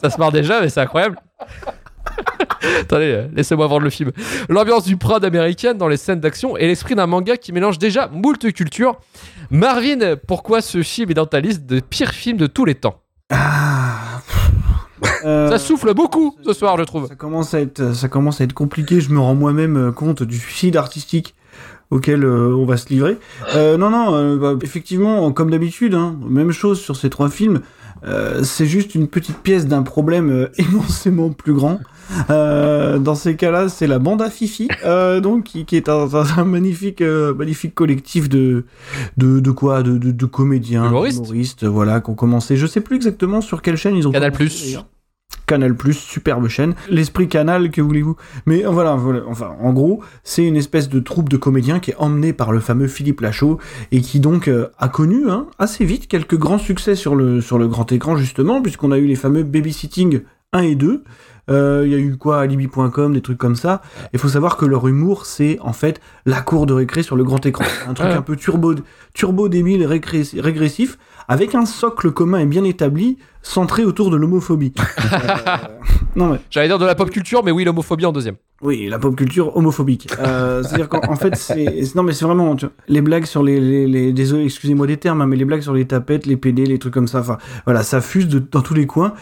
Ça se marre déjà, mais c'est incroyable. Attendez, euh, laissez-moi vendre le film. L'ambiance du Prod américaine dans les scènes d'action et l'esprit d'un manga qui mélange déjà moult cultures. Marvin, pourquoi ce film est dans ta liste de pires films de tous les temps? Euh, Ça souffle beaucoup ce soir, je trouve. Ça commence à être, ça commence à être compliqué. Je me rends moi-même euh, compte du suicide artistique auquel euh, on va se livrer. Euh, non, non, euh, bah, effectivement, comme d'habitude, hein, même chose sur ces trois films. Euh, c'est juste une petite pièce d'un problème euh, immensément plus grand. Euh, dans ces cas-là, c'est la bande à Fifi, euh, donc qui, qui est un, un magnifique, euh, magnifique collectif de, de, de quoi, de, de, de comédiens, Humoristes. voilà, qui ont commencé. Je sais plus exactement sur quelle chaîne ils ont. Canal+. d'ailleurs. Canal+, superbe chaîne. L'esprit Canal, que voulez-vous? Mais voilà, voilà, enfin, en gros, c'est une espèce de troupe de comédiens qui est emmenée par le fameux Philippe Lachaud et qui donc euh, a connu hein, assez vite quelques grands succès sur le, sur le grand écran, justement, puisqu'on a eu les fameux Babysitting 1 et 2. Euh, Il y a eu quoi, Alibi.com, des trucs comme ça. Il faut savoir que leur humour, c'est en fait la cour de récré sur le grand écran. Un truc Ouais. un peu turbo, turbo débile, régressif, avec un socle commun et bien établi, centré autour de l'homophobie. Non mais J'allais dire de la pop culture, mais oui, l'homophobie en deuxième. oui, la pop culture homophobique. Euh, C'est-à-dire qu'en en fait, c'est non mais c'est vraiment tu vois, les blagues sur les, les, les- désolé, excusez-moi des termes, hein, mais les blagues sur les tapettes, les PD, les trucs comme ça. Enfin, voilà, ça fuse de, dans tous les coins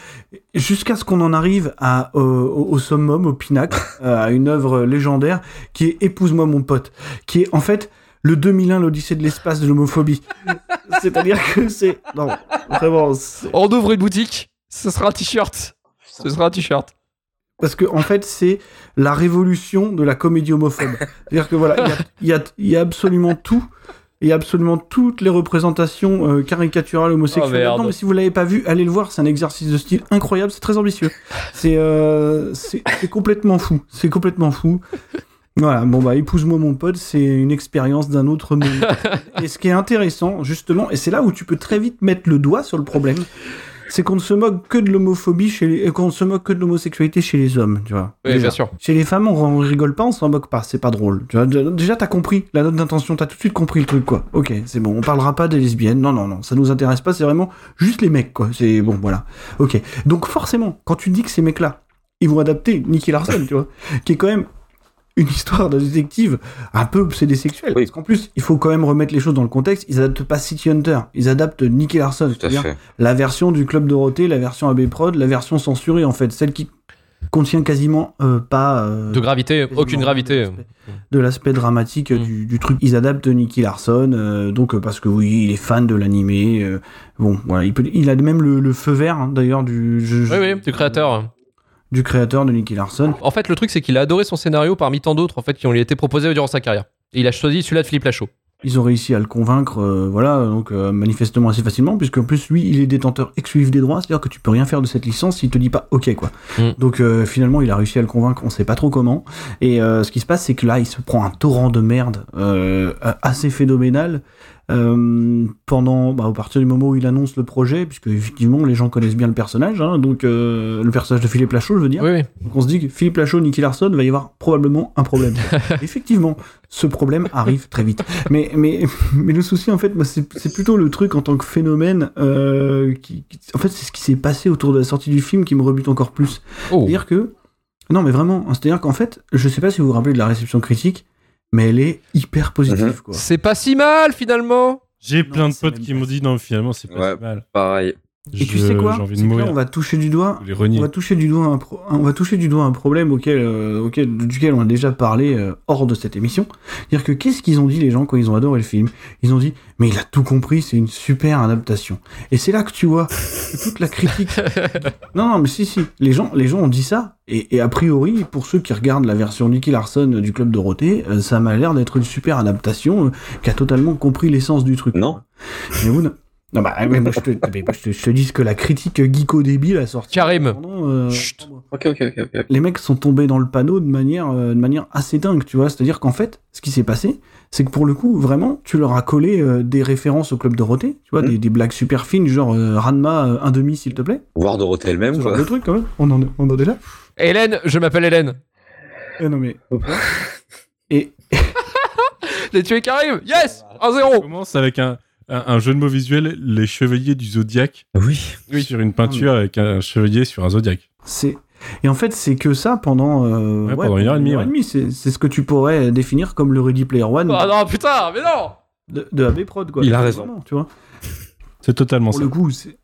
jusqu'à ce qu'on en arrive à au, au- au summum, au pinacle, euh, à une œuvre légendaire qui est Épouse-moi mon pote, qui est en fait le 2001, l'Odyssée de l'espace de l'homophobie. C'est-à-dire que c'est non vraiment. On ouvre une boutique, ce sera un t-shirt. Ce sera un t-shirt. Parce que en fait, c'est la révolution de la comédie homophobe. C'est-à-dire que voilà, il y a- il y, a, il y a absolument tout. Il y a absolument toutes les représentations euh, caricaturales homosexuelles. Oh, merde. non, mais si vous l'avez pas vu, allez le voir. C'est un exercice de style incroyable. C'est très ambitieux. C'est euh, complètement fou. C'est complètement fou. Voilà. Bon bah, épouse-moi mon pote. C'est une expérience d'un autre monde. et ce qui est intéressant, justement, et c'est là où tu peux très vite mettre le doigt sur le problème, c'est qu'on ne se moque que de l'homophobie chez les, qu'on ne se moque que de l'homosexualité chez les hommes, tu vois. Oui, Déjà. bien sûr. Chez les femmes, on, rigole pas, on s'en moque pas, c'est pas drôle. Tu vois, déjà, t'as compris la note d'intention, t'as tout de suite compris le truc, quoi. Ok, c'est bon, on parlera pas des lesbiennes, non, non, non, ça nous intéresse pas, c'est vraiment juste les mecs, quoi. C'est bon, voilà. Ok. Donc, forcément, quand tu dis que ces mecs-là, ils vont adapter Nicky Larson, tu vois, qui est quand même une histoire d'un détective un peu obsédé sexuel. Oui. Parce qu'en plus, il faut quand même remettre les choses dans le contexte. Ils adaptent pas City Hunter, ils adaptent Nicky Larson. C'est-à-dire fait. la version du Club Dorothée, la version AB Prod, la version censurée en fait, celle qui contient quasiment euh, pas euh, De gravité, aucune de gravité. de l'aspect dramatique euh, Mm. du, du truc. Ils adaptent Nicky Larson, euh, donc parce que oui, il est fan de l'animé. euh, bon, voilà, il, peut, il a même le, le feu vert hein, d'ailleurs du, je- Oui, oui, du créateur. Du créateur de Nicky Larson. En fait, le truc, c'est qu'il a adoré son scénario parmi tant d'autres en fait, qui ont lui été proposés durant sa carrière. Et il a choisi celui-là de Philippe Lachaud. Ils ont réussi à le convaincre, euh, voilà, donc euh, manifestement assez facilement, puisque en plus lui, il est détenteur exclusif des droits, c'est-à-dire que tu peux rien faire de cette licence s'il te dit pas OK quoi. Mm. Donc euh, finalement, il a réussi à le convaincre, on sait pas trop comment. Et ce qui se passe, c'est que là, il se prend un torrent de merde assez phénoménal. Euh, pendant bah, à partir du moment où il annonce le projet puisque effectivement les gens connaissent bien le personnage hein, donc euh, le personnage de Philippe Lachaud je veux dire Oui, oui. donc on se dit que Philippe Lachaud, Nicky Larson, va y avoir probablement un problème. Effectivement, ce problème arrive très vite. Mais, mais, mais le souci, en fait, moi, c'est plutôt le truc en tant que phénomène. euh, qui, qui- en fait, c'est ce qui s'est passé autour de la sortie du film qui me rebute encore plus. Oh. C'est-à-dire que. Non, mais vraiment, c'est-à-dire qu'en fait, je sais pas si vous vous rappelez de la réception critique, mais elle est hyper positive, quoi. C'est pas si mal finalement. J'ai plein de potes qui m'ont dit non, finalement, c'est pas Ouais. si mal. Pareil. Et tu sais quoi envie de on va toucher du doigt. On va toucher du doigt un, pro- on va toucher du doigt un problème auquel, euh, auquel, duquel on a déjà parlé euh, hors de cette émission. C'est-à-dire que qu'est-ce qu'ils ont dit les gens quand ils ont adoré le film? Ils ont dit mais il a tout compris, c'est une super adaptation. Et c'est là que tu vois que toute la critique. non non mais si si, les gens les gens ont dit ça et, et a priori pour ceux qui regardent la version Nicky Larson du club Dorothée, euh, ça m'a l'air d'être une super adaptation euh, qui a totalement compris l'essence du truc. Non. Mais vous, non, bah, mais moi, je te, mais moi, je te, je te dis ce que la critique geeko débile a sorti. Karim. pendant, euh, Chut. Ok, ok, ok. ok. les mecs sont tombés dans le panneau de manière, euh, de manière assez dingue, tu vois. C'est-à-dire qu'en fait, ce qui s'est passé, c'est que pour le coup, vraiment, tu leur as collé euh, des références au club Dorothée, tu vois, Mhm. des, des blagues super fines, genre euh, Ranma, euh, un demi, s'il te plaît. Voir Dorothée elle-même, quoi. de truc, quand même. On en, est- on en est là. Hélène, je m'appelle Hélène. Eh non, mais. Et, J'ai tué Karim. Yes On 1-0. commence avec un, un, un jeu de mots visuel, les chevaliers du zodiaque, Oui. Oui. sur une peinture avec un chevalier sur un zodiaque. c'est. Et en fait, c'est que ça pendant, euh, Ouais, pendant une heure et demie, ouais. C'est c'est ce que tu pourrais définir comme le Ready Player One Ah non, putain, mais non de, de AB Prod, quoi. Il a raison. Tu vois. C'est totalement Pour ça. le coup, c'est-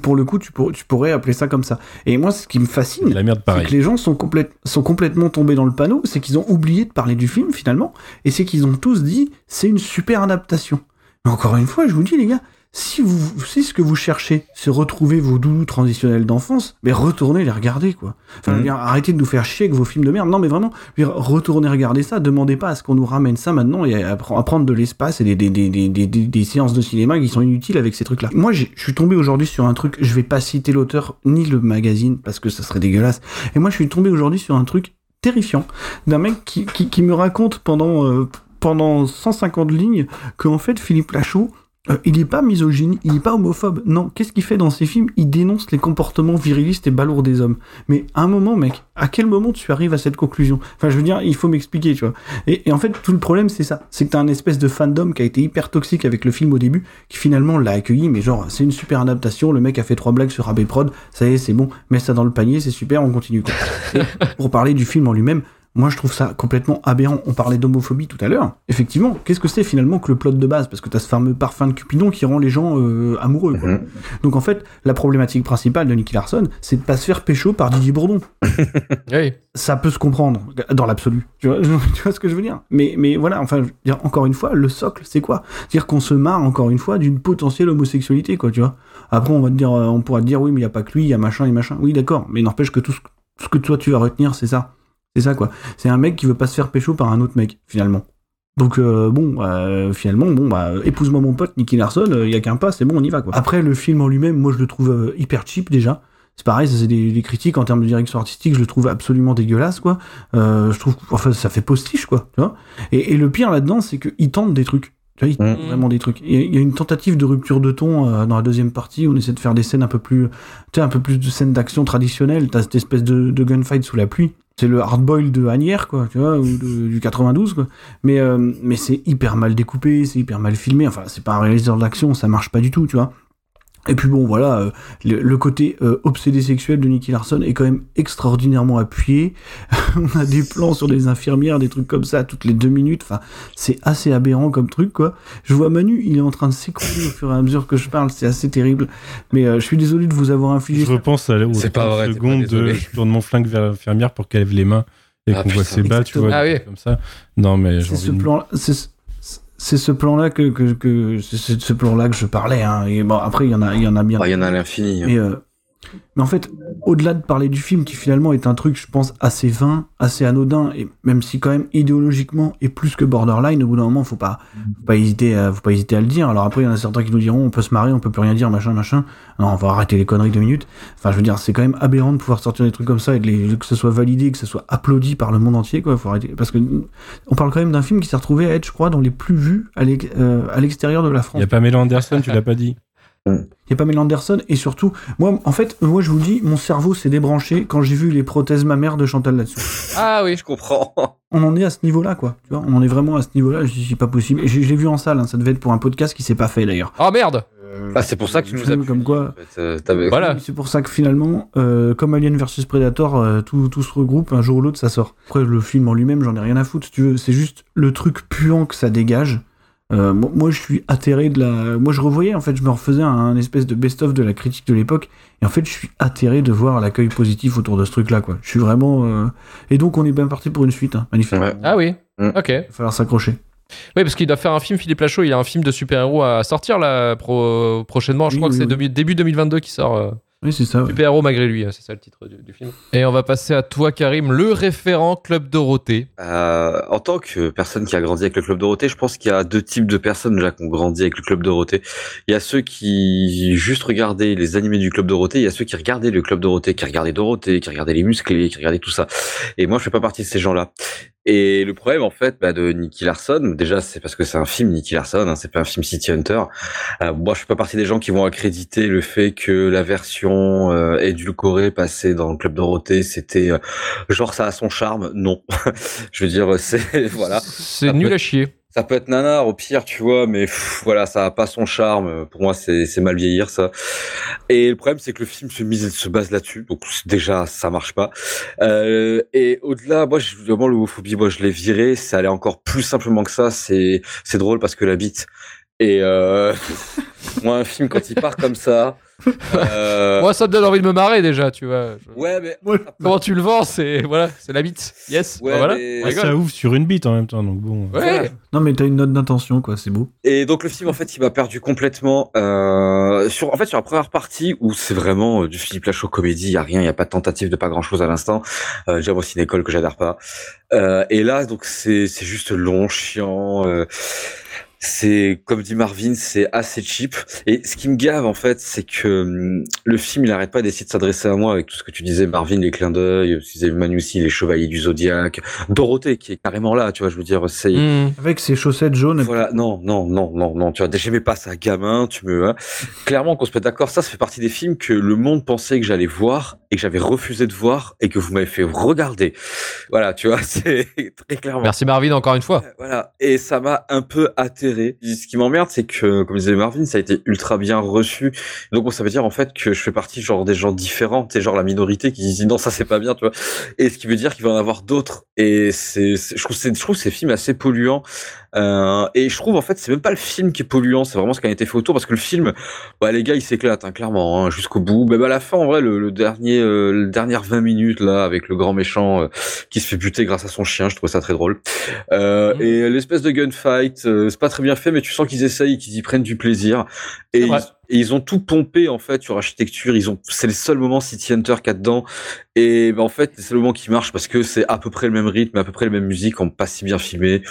pour le coup, tu, pour- tu pourrais appeler ça comme ça. Et moi, ce qui me fascine, De la merde c'est que les gens sont, complète- sont complètement tombés dans le panneau, c'est qu'ils ont oublié de parler du film finalement, et c'est qu'ils ont tous dit c'est une super adaptation. Mais encore une fois, je vous dis les gars, si vous, si ce que vous cherchez, c'est retrouver vos doudous transitionnels d'enfance, mais retournez les regarder, quoi. Enfin, dire, arrêtez de nous faire chier avec vos films de merde. Non, mais vraiment, dire, retournez regarder ça. Demandez pas à ce qu'on nous ramène ça maintenant et à, à prendre de l'espace et des, des, des, des, séances de cinéma qui sont inutiles avec ces trucs-là. Moi, je suis tombé aujourd'hui sur un truc. Je vais pas citer l'auteur ni le magazine parce que ça serait dégueulasse. Et moi, je suis tombé aujourd'hui sur un truc terrifiant d'un mec qui, qui, qui me raconte pendant euh, pendant 150 lignes qu'en fait Philippe Lachaud euh, il n'est pas misogyne, il n'est pas homophobe. Non, qu'est-ce qu'il fait dans ses films? Il dénonce les comportements virilistes et balourds des hommes. Mais à un moment, mec, à quel moment tu arrives à cette conclusion? Enfin, je veux dire, il faut m'expliquer, tu vois. Et, en fait, tout le problème, c'est ça. C'est que t'as un espèce de fandom qui a été hyper toxique avec le film au début, qui finalement l'a accueilli, mais genre, c'est une super adaptation, le mec a fait trois blagues sur AB Prod, ça y est, c'est bon, mets ça dans le panier, c'est super, on continue. Quoi. Pour parler du film en lui-même, moi, je trouve ça complètement aberrant. On parlait d'homophobie tout à l'heure. Effectivement, qu'est-ce que c'est finalement que le plot de base? Parce que t'as ce fameux parfum de Cupidon qui rend les gens euh, amoureux. Quoi. Donc en fait, la problématique principale de Nicky Larson, c'est de pas se faire pécho par Didier Bourdon. Oui. Ça peut se comprendre dans l'absolu. Tu vois, tu vois ce que je veux dire? Mais mais voilà, enfin, je veux dire, encore une fois, le socle, c'est quoi? C'est-à-dire qu'on se marre encore une fois d'une potentielle homosexualité, quoi. Tu vois Après, on va te dire, euh, on pourra te dire, oui, mais il y a pas que lui, il y a machin et machin. Oui, d'accord. Mais n'empêche que tout ce, ce que toi tu vas retenir, c'est ça. C'est ça, quoi. C'est un mec qui veut pas se faire pécho par un autre mec, finalement. Donc euh, bon, euh, finalement, bon, bah, épouse-moi mon pote Nicky Larson, il y a qu'un pas, c'est bon, on y va quoi. Après, le film en lui-même, moi je le trouve euh, hyper cheap déjà. C'est pareil, ça c'est des, des critiques en termes de direction artistique, je le trouve absolument dégueulasse quoi. Euh, je trouve, enfin, ça fait postiche quoi, tu vois. Et, et le pire là-dedans, c'est qu'il tente des trucs. Tu vois, il tente vraiment des trucs. Il y a- il y a une tentative de rupture de ton euh, dans la deuxième partie. où On essaie de faire des scènes un peu plus, tu sais, un peu plus de scènes d'action traditionnelles. T'as cette espèce de, de gunfight sous la pluie. C'est le hardboil de Agnières, quoi, tu vois, du 92, quoi. Mais, euh, mais c'est hyper mal découpé, c'est hyper mal filmé. Enfin, c'est pas un réalisateur d'action, ça marche pas du tout, tu vois. Et puis bon, voilà, euh, le, le côté euh, obsédé sexuel de Nicky Larson est quand même extraordinairement appuyé. On a des plans sur des infirmières, des trucs comme ça, toutes les deux minutes. Enfin, c'est assez aberrant comme truc, quoi. Je vois Manu, il est en train de s'écrouler au fur et à mesure que je parle, c'est assez terrible. Mais euh, je suis désolé de vous avoir infligé. Je repense à, aux C'est pas 30 vrai, t'es pas secondes de je tourne mon flingue vers l'infirmière pour qu'elle lève les mains et Ah, qu'on voit ses bas, tu vois, Ah oui. comme ça. Non, mais C'est ce plan, c'est c'est ce plan-là que, que, que c'est- de ce plan-là que je parlais. Hein. Et bon, après, il y en a, il y en a bien. Ah, Il y en a à l'infini. hein. Euh, mais en fait, au-delà de parler du film, qui finalement est un truc, je pense, assez vain, assez anodin, et même si quand même idéologiquement est plus que borderline, au bout d'un moment, faut pas, faut pas hésiter, à, faut pas hésiter à le dire. Alors après, il y en a certains qui nous diront, on peut se marrer, on peut plus rien dire, machin, machin. Non, on va arrêter les conneries deux minutes. Enfin, je veux dire, c'est quand même aberrant de pouvoir sortir des trucs comme ça et de les- que ce soit validé, que ce soit applaudi par le monde entier, quoi. Faut arrêter, parce que on parle quand même d'un film qui s'est retrouvé à être, je crois, dans les plus vus à euh, l'extérieur de la Il France. y a Pamela Anderson, tu l'as pas dit. Il y a Pamela Anderson et surtout, moi, en fait, moi, je vous dis, mon cerveau s'est débranché quand j'ai vu les prothèses mammaires de Chantal là-dessus. Ah oui. Je comprends. On en est à ce niveau-là, quoi. Tu vois, on en est vraiment à ce niveau-là. Je dis, c'est pas possible. Et je, je l'ai vu en salle. hein, Ça devait être pour un podcast qui s'est pas fait d'ailleurs. Oh merde Ah, c'est pour ça que tu nous as comme quoi. en fait. Euh, Voilà. C'est pour ça que finalement, euh, comme Alien vs Predator, euh, tout, tout se regroupe, un jour ou l'autre, ça sort. Après, le film en lui-même, j'en ai rien à foutre, si tu veux. C'est juste le truc puant que ça dégage. Euh, moi, moi, je suis atterré de la. Moi, je revoyais, en fait, je me refaisais un, espèce de best-of de la critique de l'époque. Et en fait, je suis atterré de voir l'accueil positif autour de ce truc-là, quoi. Je suis vraiment. euh, Et donc, on est bien parti pour une suite, hein, magnifique. Ouais. Ah oui. Mm. Ok. Il va falloir s'accrocher. Oui, parce qu'il doit faire un film, Philippe Lachaud, il a un film de super-héros à sortir là pro- prochainement. Je Oui, crois que oui, c'est oui. début, début 2022 qui sort. Oui, c'est ça. ouais. Super-héros malgré lui, hein, c'est ça le titre du, du film. Et on va passer à toi, Karim, le référent Club Dorothée. Euh, en tant que personne qui a grandi avec le Club Dorothée, je pense qu'il y a deux types de personnes déjà qui ont grandi avec le Club Dorothée. Il y a ceux qui juste regardaient les animés du Club Dorothée, il y a ceux qui regardaient le Club Dorothée, qui regardaient Dorothée, qui regardaient les musclés, qui regardaient tout ça. Et moi, je fais pas partie de ces gens-là. Et le problème, en fait, bah, de Nicky Larson, déjà, c'est parce que c'est un film Nicky Larson, hein, c'est pas un film City Hunter. Euh, moi, je fais pas partie des gens qui vont accréditer le fait que la version euh, édulcorée passée dans le Club Dorothée, c'était euh, genre ça a son charme. Non, je veux dire, c'est voilà. C'est nul à chier. Ça peut être nanar au pire, tu vois, mais voilà, ça a pas son charme. Pour moi, c'est c'est mal vieillir ça. Et le problème, c'est que le film se mise, se base là-dessus. Donc déjà, ça marche pas. Euh, et au-delà, moi, je, vraiment l'homophobie, moi, je l'ai viré. Ça allait encore plus simplement que ça. C'est c'est drôle parce que la bite Et euh, moi, un film, quand il part comme ça. euh, Moi, ça me donne envie de me marrer déjà, tu vois. Je- Ouais, mais. Comment tu le vends, c'est voilà, c'est la bite. Yes. Ouais, Bah voilà. mais- Ah, ça ouvre sur une bite en même temps, donc bon. Ouais. Non, mais t'as une note d'intention, quoi, c'est beau. Et donc le film en fait il m'a perdu complètement euh, sur en fait sur la première partie où c'est vraiment euh, du Philippe Lachaud comédie, il y a rien, il y a pas de tentative de pas grand chose à l'instant. Euh, déjà moi c'est une école que j'adhère pas. Euh, et là donc c'est c'est juste long, chiant. C'est comme dit Marvin, c'est assez cheap. Et ce qui me gave en fait, c'est que hum, le film il arrête pas d'essayer de s'adresser à moi avec tout ce que tu disais, Marvin, les clins d'œil, tu disais Manussi, les chevaliers du zodiaque, Dorothée qui est carrément là, tu vois, je veux dire, c'est Hmm. Avec ses chaussettes jaunes. voilà, non, non, non, non, non, tu vois, j'aimais pas ça, gamin, tu me, hein. Clairement, qu'on se mette d'accord, ça, ça fait partie des films que le monde pensait que j'allais voir et que j'avais refusé de voir et que vous m'avez fait regarder. Voilà, tu vois, c'est très clairement. Merci Marvin encore une fois. Voilà, et ça m'a un peu atterré. Ce qui m'emmerde, c'est que, comme disait Marvin, ça a été ultra bien reçu. Donc, bon, ça veut dire en fait que je fais partie genre des gens différents, c'est genre la minorité qui disent non, ça c'est pas bien, tu vois. Et ce qui veut dire qu'il va en avoir d'autres. Et c'est, je trouve, je trouve ces films assez polluants. Euh, et je trouve en fait, c'est même pas le film qui est polluant, c'est vraiment ce qui a été fait autour, parce que le film, bah les gars, ils s'éclatent hein, clairement hein, jusqu'au bout. Même à la fin, en vrai, le, le dernier, euh, le dernière 20 minutes là, avec le grand méchant euh, qui se fait buter grâce à son chien, je trouve ça très drôle. Euh, Mhm. Et l'espèce de gunfight, euh, c'est pas très bien fait, mais tu sens qu'ils essayent, qu'ils y prennent du plaisir. Et ils. Et ils ont tout pompé en fait sur architecture. Ils ont, c'est le seul moment City Hunter qu'il y a dedans. Et ben, en fait, c'est le moment qui marche parce que c'est à peu près le même rythme, à peu près la même musique, en pas si bien filmé.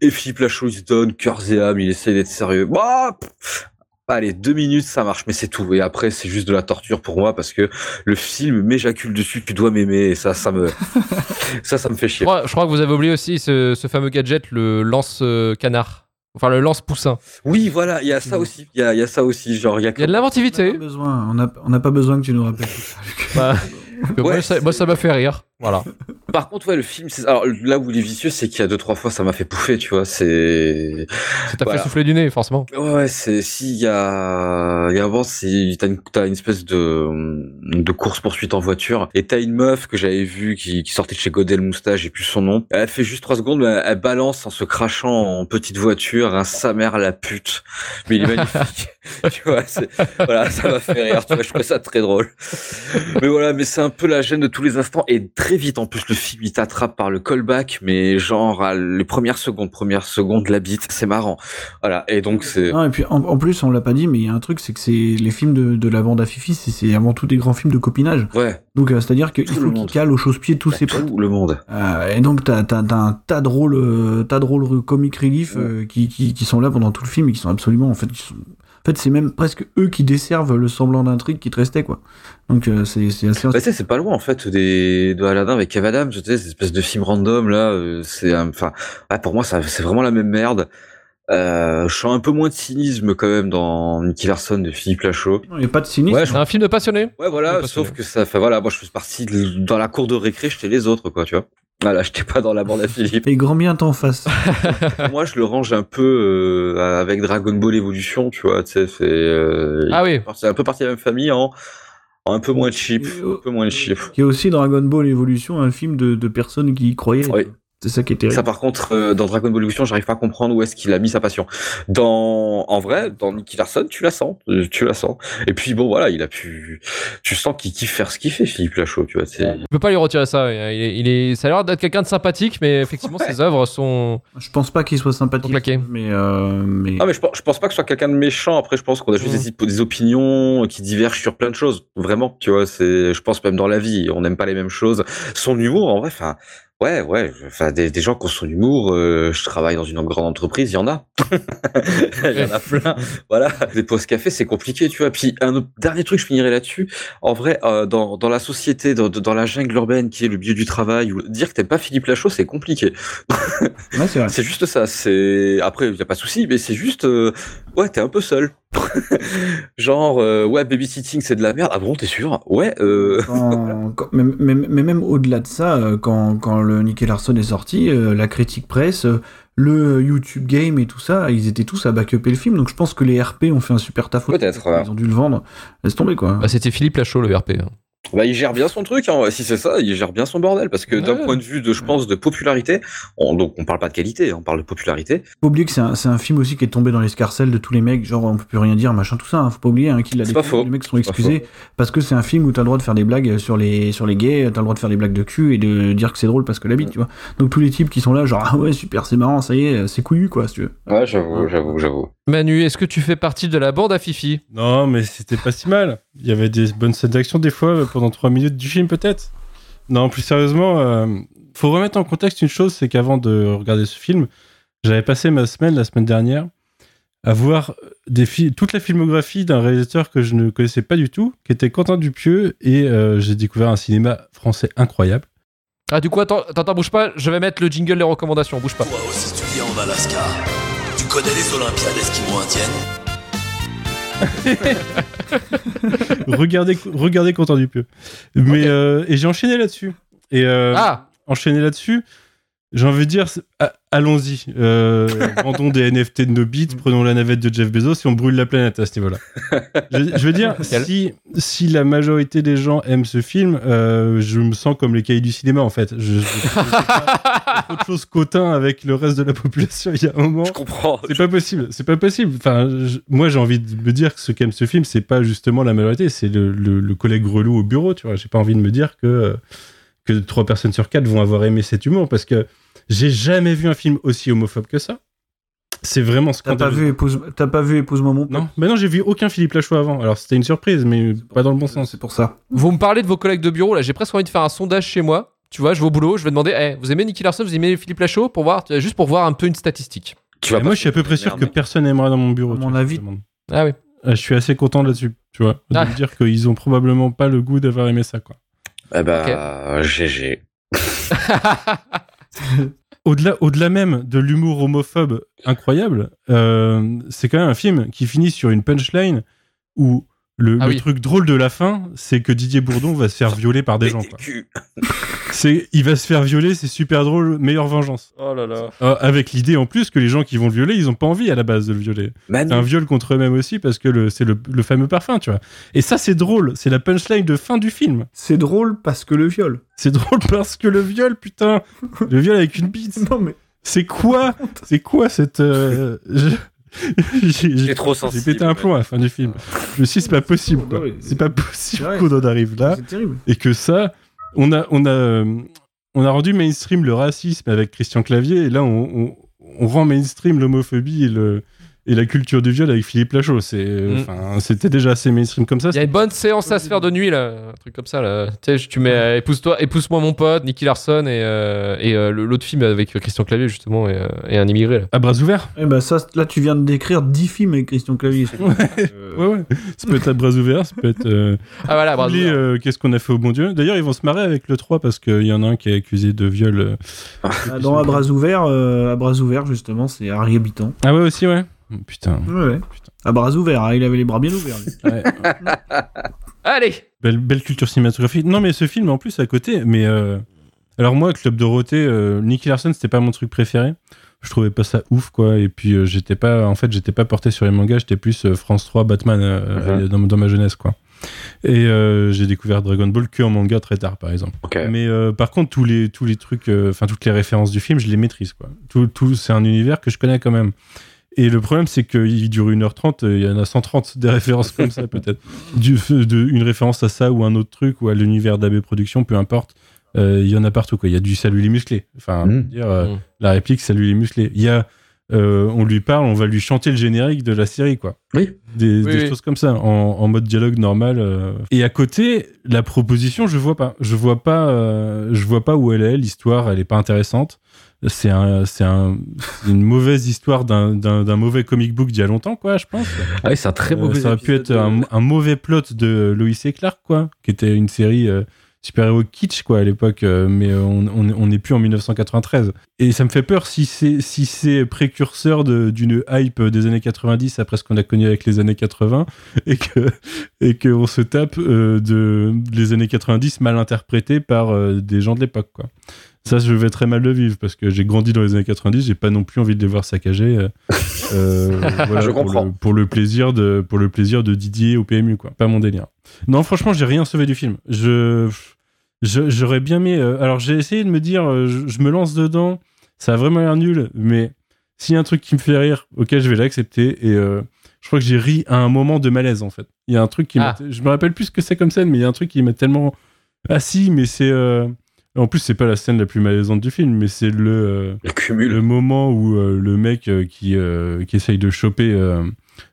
Et Philippe Lachaud, il se donne cœur et âme, il essaye d'être sérieux. Bah, allez, deux minutes, ça marche, mais c'est tout. Et après, c'est juste de la torture pour moi parce que le film m'éjacule dessus, tu dois m'aimer. Et ça, ça me, ça, ça me fait Je chier. crois, je crois que vous avez oublié aussi ce, ce fameux gadget, le lance-canard. Enfin, le lance-poussin. Oui, voilà, il y a ça aussi. Il y a, il y a ça aussi. Genre, il y a y a de On n'a l'inventivité. pas besoin, on n'a on n'a pas besoin que tu nous rappelles tout ça. Bah, Ouais, moi, ça m'a fait rire. Voilà. Par contre, ouais, le film, c'est, alors là où il est vicieux, c'est qu'il y a deux, trois fois, ça m'a fait pouffer, tu vois, c'est, Ça t'a Voilà. fait souffler du nez, forcément. Ouais, c'est si il y a, il y a avant, c'est t'as une, une espèce de de course poursuite en voiture et t'as une meuf que j'avais vue qui, qui sortait de chez Godel Moustache, j'ai plus son nom. Elle fait juste trois secondes, mais elle, balance en se crachant en petite voiture, un sa mère la pute. Mais il est magnifique, tu vois. c'est- Voilà, ça m'a fait rire, tu vois. Je trouvais ça très drôle. Mais voilà, mais c'est un peu la gêne de tous les instants et très vite en plus le film il t'attrape par le callback, mais genre à les premières secondes, premières secondes la bite, c'est marrant. Voilà, et donc c'est et puis en, en plus, on l'a pas dit, mais il y a un truc, c'est que c'est les films de, de la bande à Fifi, c'est- avant tout des grands films de copinage. ouais. Donc, euh, c'est-à-dire qu'il faut qu'il cale au chausse-pied tous ses potes. tout le monde. Euh, et donc, t'as as, un tas de rôles, euh, tas de rôles comic relief euh, qui, qui, qui sont là pendant tout le film et qui sont absolument, en fait, qui sont- en fait, c'est même presque eux qui desservent le semblant d'intrigue qui te restait, quoi. Donc, euh, c'est c'est assez. Bah, c'est pas loin en fait des de Aladdin avec Kev Adams, tu sais, cette espèce de film random là, euh, c'est un- enfin ouais, pour moi ça c'est vraiment la même merde. Euh, je sens un peu moins de cynisme quand même dans Nicky Larson de Philippe Lachaud. Il n'y a pas de cynisme. Ouais, C'est un film de passionné. Ouais, voilà, sauf que ça, enfin voilà, moi je fais partie de- dans la cour de récré, j'étais les autres quoi, tu vois. Voilà, j'étais pas dans la bande à Philippe. Et grand bien t'en face. moi je le range un peu euh, avec Dragon Ball Evolution, tu vois, tu sais, c'est euh, Ah oui. c'est un peu partie de la même famille en, en un peu moins cheap, un peu moins cheap. Il y a aussi Dragon Ball Evolution, un film de, de personnes qui y croyaient. Oui. C'est ça qui est terrible. Ça, par contre, euh, dans Dragon Ball Evolution, j'arrive pas à comprendre où est-ce qu'il a mis sa passion. Dans, en vrai, dans Nicky Larson, tu la sens, euh, tu la sens. Et puis bon, voilà, il a pu, tu sens qu'il kiffe faire ce qu'il fait, Philippe Lachaud, tu vois. C'est, Tu peux pas lui retirer ça. Il est, il est- ça a l'air d'être quelqu'un de sympathique, mais effectivement, ses œuvres sont. Je pense pas qu'il soit sympathique. Mais, euh, mais... Ah mais je pense, je pense pas que ce soit quelqu'un de méchant. Après, je pense qu'on a juste des, des opinions qui divergent sur plein de choses. Vraiment, tu vois. C'est, je pense même dans la vie, on n'aime pas les mêmes choses. Son humour, en vrai, enfin, ouais, ouais. Enfin, des, des gens qui ont son humour. euh, je travaille dans une grande entreprise, il y en a. il y en a plein. Voilà. Des postes café, c'est compliqué, tu vois. Puis un autre- dernier truc, je finirai là-dessus. En vrai, euh, dans, dans la société, dans, dans la jungle urbaine qui est le milieu du travail, dire que t'aimes pas Philippe Lachaud, c'est compliqué. Ouais, c'est juste ça. C'est après, y a pas de souci, mais c'est juste, euh, ouais, t'es un peu seul. Genre, euh, ouais, babysitting, c'est de la merde. Ah bon, t'es sûr? Ouais. Euh... Quand- quand- mais, mais- mais même au-delà de ça, euh, quand, quand le Nicky Larson est sorti, euh, la critique presse, le YouTube Game et tout ça, ils étaient tous à backuper le film. Donc je pense que les RP ont fait un super taf. Peut-être. Ils ont dû le vendre. Laisse tomber quoi. Bah, C'était Philippe Lachaud, le RP. Bah, il gère bien son truc, hein. si c'est ça, il gère bien son bordel, parce que d'un point de vue de, je pense, de popularité, on, donc on parle pas de qualité, on parle de popularité. Faut pas oublier que c'est un, c'est un film aussi qui est tombé dans l'escarcelle de tous les mecs, genre on peut plus rien dire, machin, tout ça. hein. Faut pas oublier hein, qu'il a C'est des pas faux. Les mecs sont excusés parce que c'est un film où t'as le droit de faire des blagues sur les sur les gays, t'as le droit de faire des blagues de cul et de dire que c'est drôle parce que la bite, tu vois. Donc tous les types qui sont là, genre ah ouais super, c'est marrant, ça y est, c'est couillu quoi, si tu veux. Ouais, j'avoue, j'avoue, j'avoue. Manu, est-ce que tu fais partie de la bande à Fifi? Non, mais c'était pas si mal. Il y avait des bonnes scènes d'action des fois euh, pendant 3 minutes du film peut-être? Non, plus sérieusement, euh, faut remettre en contexte une chose, c'est qu'avant de regarder ce film, j'avais passé ma semaine la semaine dernière à voir des toute la filmographie d'un réalisateur que je ne connaissais pas du tout, qui était Quentin Dupieux, et euh, j'ai découvert un cinéma français incroyable. Ah, du coup, attends, attends, bouge pas, je vais mettre le jingle les recommandations, bouge pas. Toi aussi, tu vis en Alaska. Tu connais les Olympiades esquimaux-indiennes regardez, regardez Quentin Dupieux. Mais, euh, et j'ai enchaîné là-dessus. Et euh, Ah enchaîné là-dessus, j'ai envie de dire, c'est- a- allons-y. Euh, vendons des NFT de nos bits, prenons la navette de Jeff Bezos et on brûle la planète à ce niveau-là. je, je veux dire, si, si la majorité des gens aiment ce film, euh, je me sens comme les cahiers du cinéma en fait. Je, je, pas autre chose qu'autant avec le reste de la population. Il y a un moment. Je comprends. C'est pas possible, c'est pas possible. Enfin, moi j'ai envie de me dire que ce qu'aime ce film, c'est pas justement la majorité, c'est le, le- le collègue relou au bureau, tu vois. J'ai pas envie de me dire que, euh, que trois personnes sur quatre vont avoir aimé cet humour parce que j'ai jamais vu un film aussi homophobe que ça. C'est vraiment T'as pas scandaleux. vu épouse, t'as pas vu épouse-moi mon pote Non, mais non, j'ai vu aucun Philippe Lachaud avant. Alors c'était une surprise, mais pas dans le bon sens. C'est pour ça. Vous me parlez de vos collègues de bureau, là, j'ai presque envie de faire un sondage chez moi. Tu vois, je vais au boulot, je vais demander, Eh, vous aimez Nicky Larson, vous aimez Philippe Lachaud pour voir, juste pour voir un peu une statistique. Tu pas moi, je suis à peu près sûr que personne n'aimera dans mon bureau. À mon vois, avis-. Ah oui. Euh, Je suis assez content là-dessus, tu vois, de Ah. me dire qu'ils ont probablement pas le goût d'avoir aimé ça, quoi. Eh bah, GG. au-delà, au-delà même de l'humour homophobe incroyable, euh, c'est quand même un film qui finit sur une punchline où le, Ah le oui. truc drôle de la fin, c'est que Didier Bourdon va se faire violer par des gens. Quoi. Cul. C'est, il va se faire violer, c'est super drôle, meilleure vengeance. Oh là là. Euh, avec l'idée en plus que les gens qui vont le violer, ils ont pas envie à la base de le violer. Manu, C'est un viol contre eux-mêmes aussi parce que le, c'est le, le fameux parfum, tu vois. Et ça, c'est drôle. C'est la punchline de fin du film. C'est drôle parce que le viol. C'est drôle parce que le viol, putain, le viol avec une bite. Non mais C'est quoi? C'est quoi cette. euh, je- J'ai J'ai trop j'ai sensible. pété un plomb à la fin du film. Je me suis dit, c'est pas possible. quoi. C'est pas possible qu'on en arrive là. c'est terrible. Et que ça, on a, on a, euh, on a rendu mainstream le racisme avec Christian Clavier. Et là, on, on, on rend mainstream l'homophobie et, le, et la culture du viol avec Philippe Lachaud. C'est, euh, Mm. C'était déjà assez mainstream comme ça. Il y a une bonne séance à se faire de nuit, là, un truc comme ça. Là. Tu sais, tu mets euh, Épouse-toi, Épouse-moi mon pote, Nicky Larson et, euh, et euh, l'autre film avec Christian Clavier, justement, et, euh, et un immigré. Là. À bras ouverts Eh ben ça, là tu viens de décrire 10 films avec Christian Clavier. Euh, Ouais, ouais. Ça peut être à bras ouverts, ça peut être. euh, Ah voilà. Oublier, euh, qu'est-ce qu'on a fait au bon Dieu. D'ailleurs, ils vont se marrer avec le 3 parce qu'il y en a un qui est accusé de viol. euh. Ah, Dans À bras ouverts, euh, à bras ouverts justement, c'est Harry Habitant. Ah ouais, aussi, ouais. Putain. Ouais, ouais. À bras ouverts, hein, il avait les bras bien ouverts. Ouais. Allez belle, belle culture cinématographique. Non, mais ce film, en plus, à côté, mais. euh, Alors, moi, Club Dorothée, euh, Nicky Larson, c'était pas mon truc préféré. Je trouvais pas ça ouf, quoi. Et puis, euh, j'étais pas. En fait, j'étais pas porté sur les mangas, j'étais plus euh, France 3, Batman euh, Mhm. dans, dans ma jeunesse, quoi. Et euh, j'ai découvert Dragon Ball que en manga très tard, par exemple. Mais euh, par contre, tous les, tous les trucs, euh, enfin, toutes les références du film, je les maîtrise, quoi. Tout, tout, c'est un univers que je connais quand même. Et le problème, c'est qu'il dure 1h30, euh, il y en a 130 des références comme ça, peut-être. Une référence à ça ou un autre truc ou à l'univers d'AB Productions, peu importe. Euh, Il y en a partout, quoi. Il y a du salut les musclés. Enfin, Mm. dire, euh, Mm. la réplique salut les musclés. Il y a, euh, on lui parle, on va lui chanter le générique de la série, quoi. Oui. Des, Oui, des oui. choses comme ça, en, en mode dialogue normal. euh. Et à côté, la proposition, je vois pas. Je vois pas, euh, je vois pas où elle est. L'histoire, elle est pas intéressante. C'est un, c'est un, une mauvaise histoire d'un, d'un, d'un mauvais comic book d'il y a longtemps, quoi, je pense. Ah oui, c'est un très Euh, mauvais ça aurait pu être un, de- un mauvais plot de Lois et Clark, quoi, qui était une série euh, super-héros kitsch, quoi, à l'époque, euh, mais euh, on on- on n'est plus en 1993. Et ça me fait peur si c'est si c'est précurseur de- d'une hype des années 90 après ce qu'on a connu avec les années 80 et que et qu'on se tape euh, de les années 90 mal interprétées par euh, des gens de l'époque, quoi. Ça, je vais très mal le vivre parce que j'ai grandi dans les années 90, j'ai pas non plus envie de les voir saccagés. euh, euh, voilà, Je pour comprends. le- Pour le, plaisir de, pour le plaisir de Didier au PMU, quoi. Pas mon délire. Non, franchement, j'ai rien sauvé du film. Je, j'aurais bien aimé. euh, alors, j'ai essayé de me dire, euh, je, je me lance dedans. Ça a vraiment l'air nul, mais s'il y a un truc qui me fait rire, ok, je vais l'accepter. Et euh, je crois que j'ai ri à un moment de malaise, en fait. Il y a un truc qui Ah. m'a. Je me rappelle plus ce que c'est comme scène, mais il y a un truc qui m'a tellement. Ah si, mais c'est. En plus, c'est pas la scène la plus malaisante du film, mais c'est le, euh, Le cumul. le moment où euh, le mec euh, qui, qui essaye de choper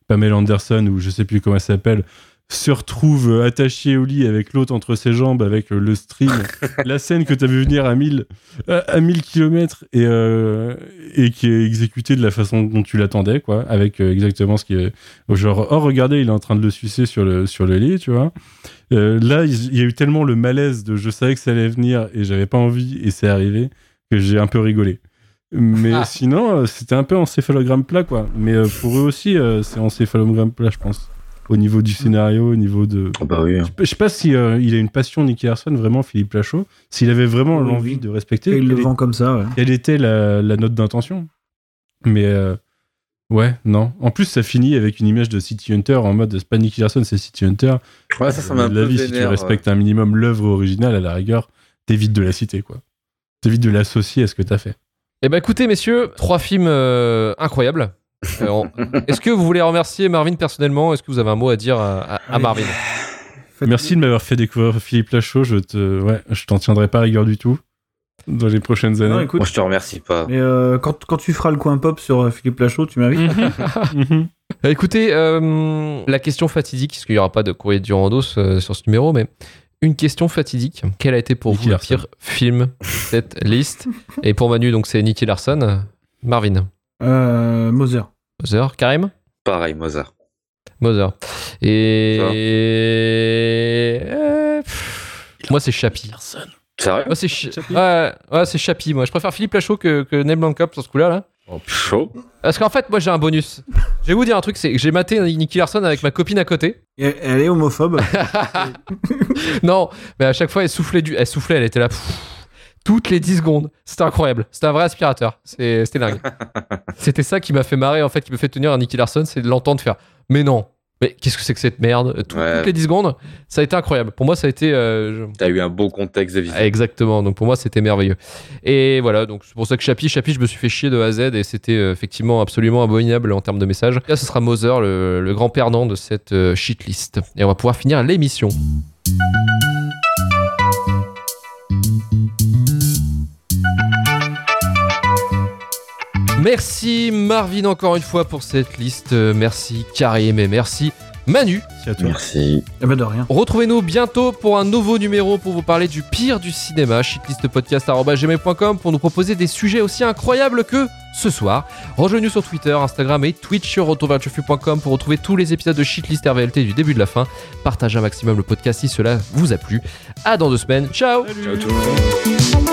Pamela Anderson, ou je sais plus comment elle s'appelle, se retrouve euh, attaché au lit avec l'autre entre ses jambes, avec euh, le stream. la scène que tu vu venir à 1000, à, à 1000 km et, euh, et qui est exécutée de la façon dont tu l'attendais, quoi, avec euh, exactement ce qui est. Genre, oh, regardez, il est en train de le sucer sur le, sur le lit, tu vois. Euh, là, il y a eu tellement le malaise de je savais que ça allait venir et j'avais pas envie et c'est arrivé que j'ai un peu rigolé. Mais Ah. sinon, euh, c'était un peu encéphalogramme plat, quoi. Mais euh, pour eux aussi, euh, c'est encéphalogramme plat, je pense. Au niveau du scénario, au niveau de. Ah bah oui. hein. Je sais pas si euh, il a une passion, Nicky Larson, vraiment, Philippe Lachaud. S'il avait vraiment Oui, l'envie oui. de respecter. Et il le vend comme ça, ouais. quelle était la, la note d'intention? Mais euh, ouais, non. En plus, ça finit avec une image de City Hunter en mode c'est pas Nicky Larson, c'est City Hunter. Ouais, ça, ça m'a un la peu vie, si tu respectes un minimum l'œuvre originale, à la rigueur, t'évites de la citer, quoi. T'évites de l'associer à ce que t'as fait. Eh ben écoutez, messieurs, trois films euh, incroyables. Euh, on- Est-ce que vous voulez remercier Marvin personnellement Est-ce que vous avez un mot à dire à, à- à Allez. Marvin? Merci de m'avoir fait découvrir Philippe Lachaud. Je te, ouais, je t'en tiendrai pas rigueur du tout dans les prochaines Non, années. écoute, Moi, je te remercie pas. mais euh, quand, quand tu feras le coin pop sur euh, Philippe Lachaud, tu m'invites. Euh, Écoutez, euh, la question fatidique, parce qu'il n'y aura pas de courrier du Randos sur ce numéro, mais une question fatidique. Quel a été pour Nicky vous le pire film de cette liste? Et pour Manu, donc c'est Nicky Larson. Marvin, euh, Moser. Moser, Karim? Pareil, Mozart. Moser. Et. Euh, Moi, c'est Chapi. Sérieux? Moi, c'est Chi- ouais, ouais, c'est Chapi. Moi, je préfère Philippe Lachaud que, que Neil Blomkamp sur ce coup-là. Là. Chaud. Parce qu'en fait, moi, j'ai un bonus. Je vais vous dire un truc c'est que j'ai maté Nicky Larson avec ma copine à côté. Et elle est homophobe. non, mais à chaque fois, elle soufflait, du... elle, soufflait elle était là. Toutes les 10 secondes. C'était incroyable. C'était un vrai aspirateur. C'était dingue. C'était ça qui m'a fait marrer, en fait, qui me fait tenir un Nicky Larson, c'est de l'entendre faire. Mais non. Mais qu'est-ce que c'est que cette merde? Tout- Ouais. Toutes les 10 secondes, ça a été incroyable. Pour moi, ça a été. euh, je- T'as eu un beau contexte de visite. Exactement, donc pour moi c'était merveilleux. Et voilà, donc c'est pour ça que Chapi, Chapi, je me suis fait chier de A à Z et c'était euh, effectivement absolument abominable en termes de messages. Là, ce sera Moser, le, le grand perdant de cette euh, shitlist. Et on va pouvoir finir l'émission. Merci Marvin encore une fois pour cette liste. Merci Karim et merci Manu. Merci à toi. Merci. Eh ben de rien. Retrouvez-nous bientôt pour un nouveau numéro pour vous parler du pire du cinéma. shitlistpodcast.gmail.com pour nous proposer des sujets aussi incroyables que ce soir. Rejoignez-nous sur Twitter, Instagram et Twitch sur retourvertufu.com pour retrouver tous les épisodes de Shitlist RVLT du début de la fin. Partagez un maximum le podcast si cela vous a plu. À dans deux semaines. Ciao Ciao tout le monde.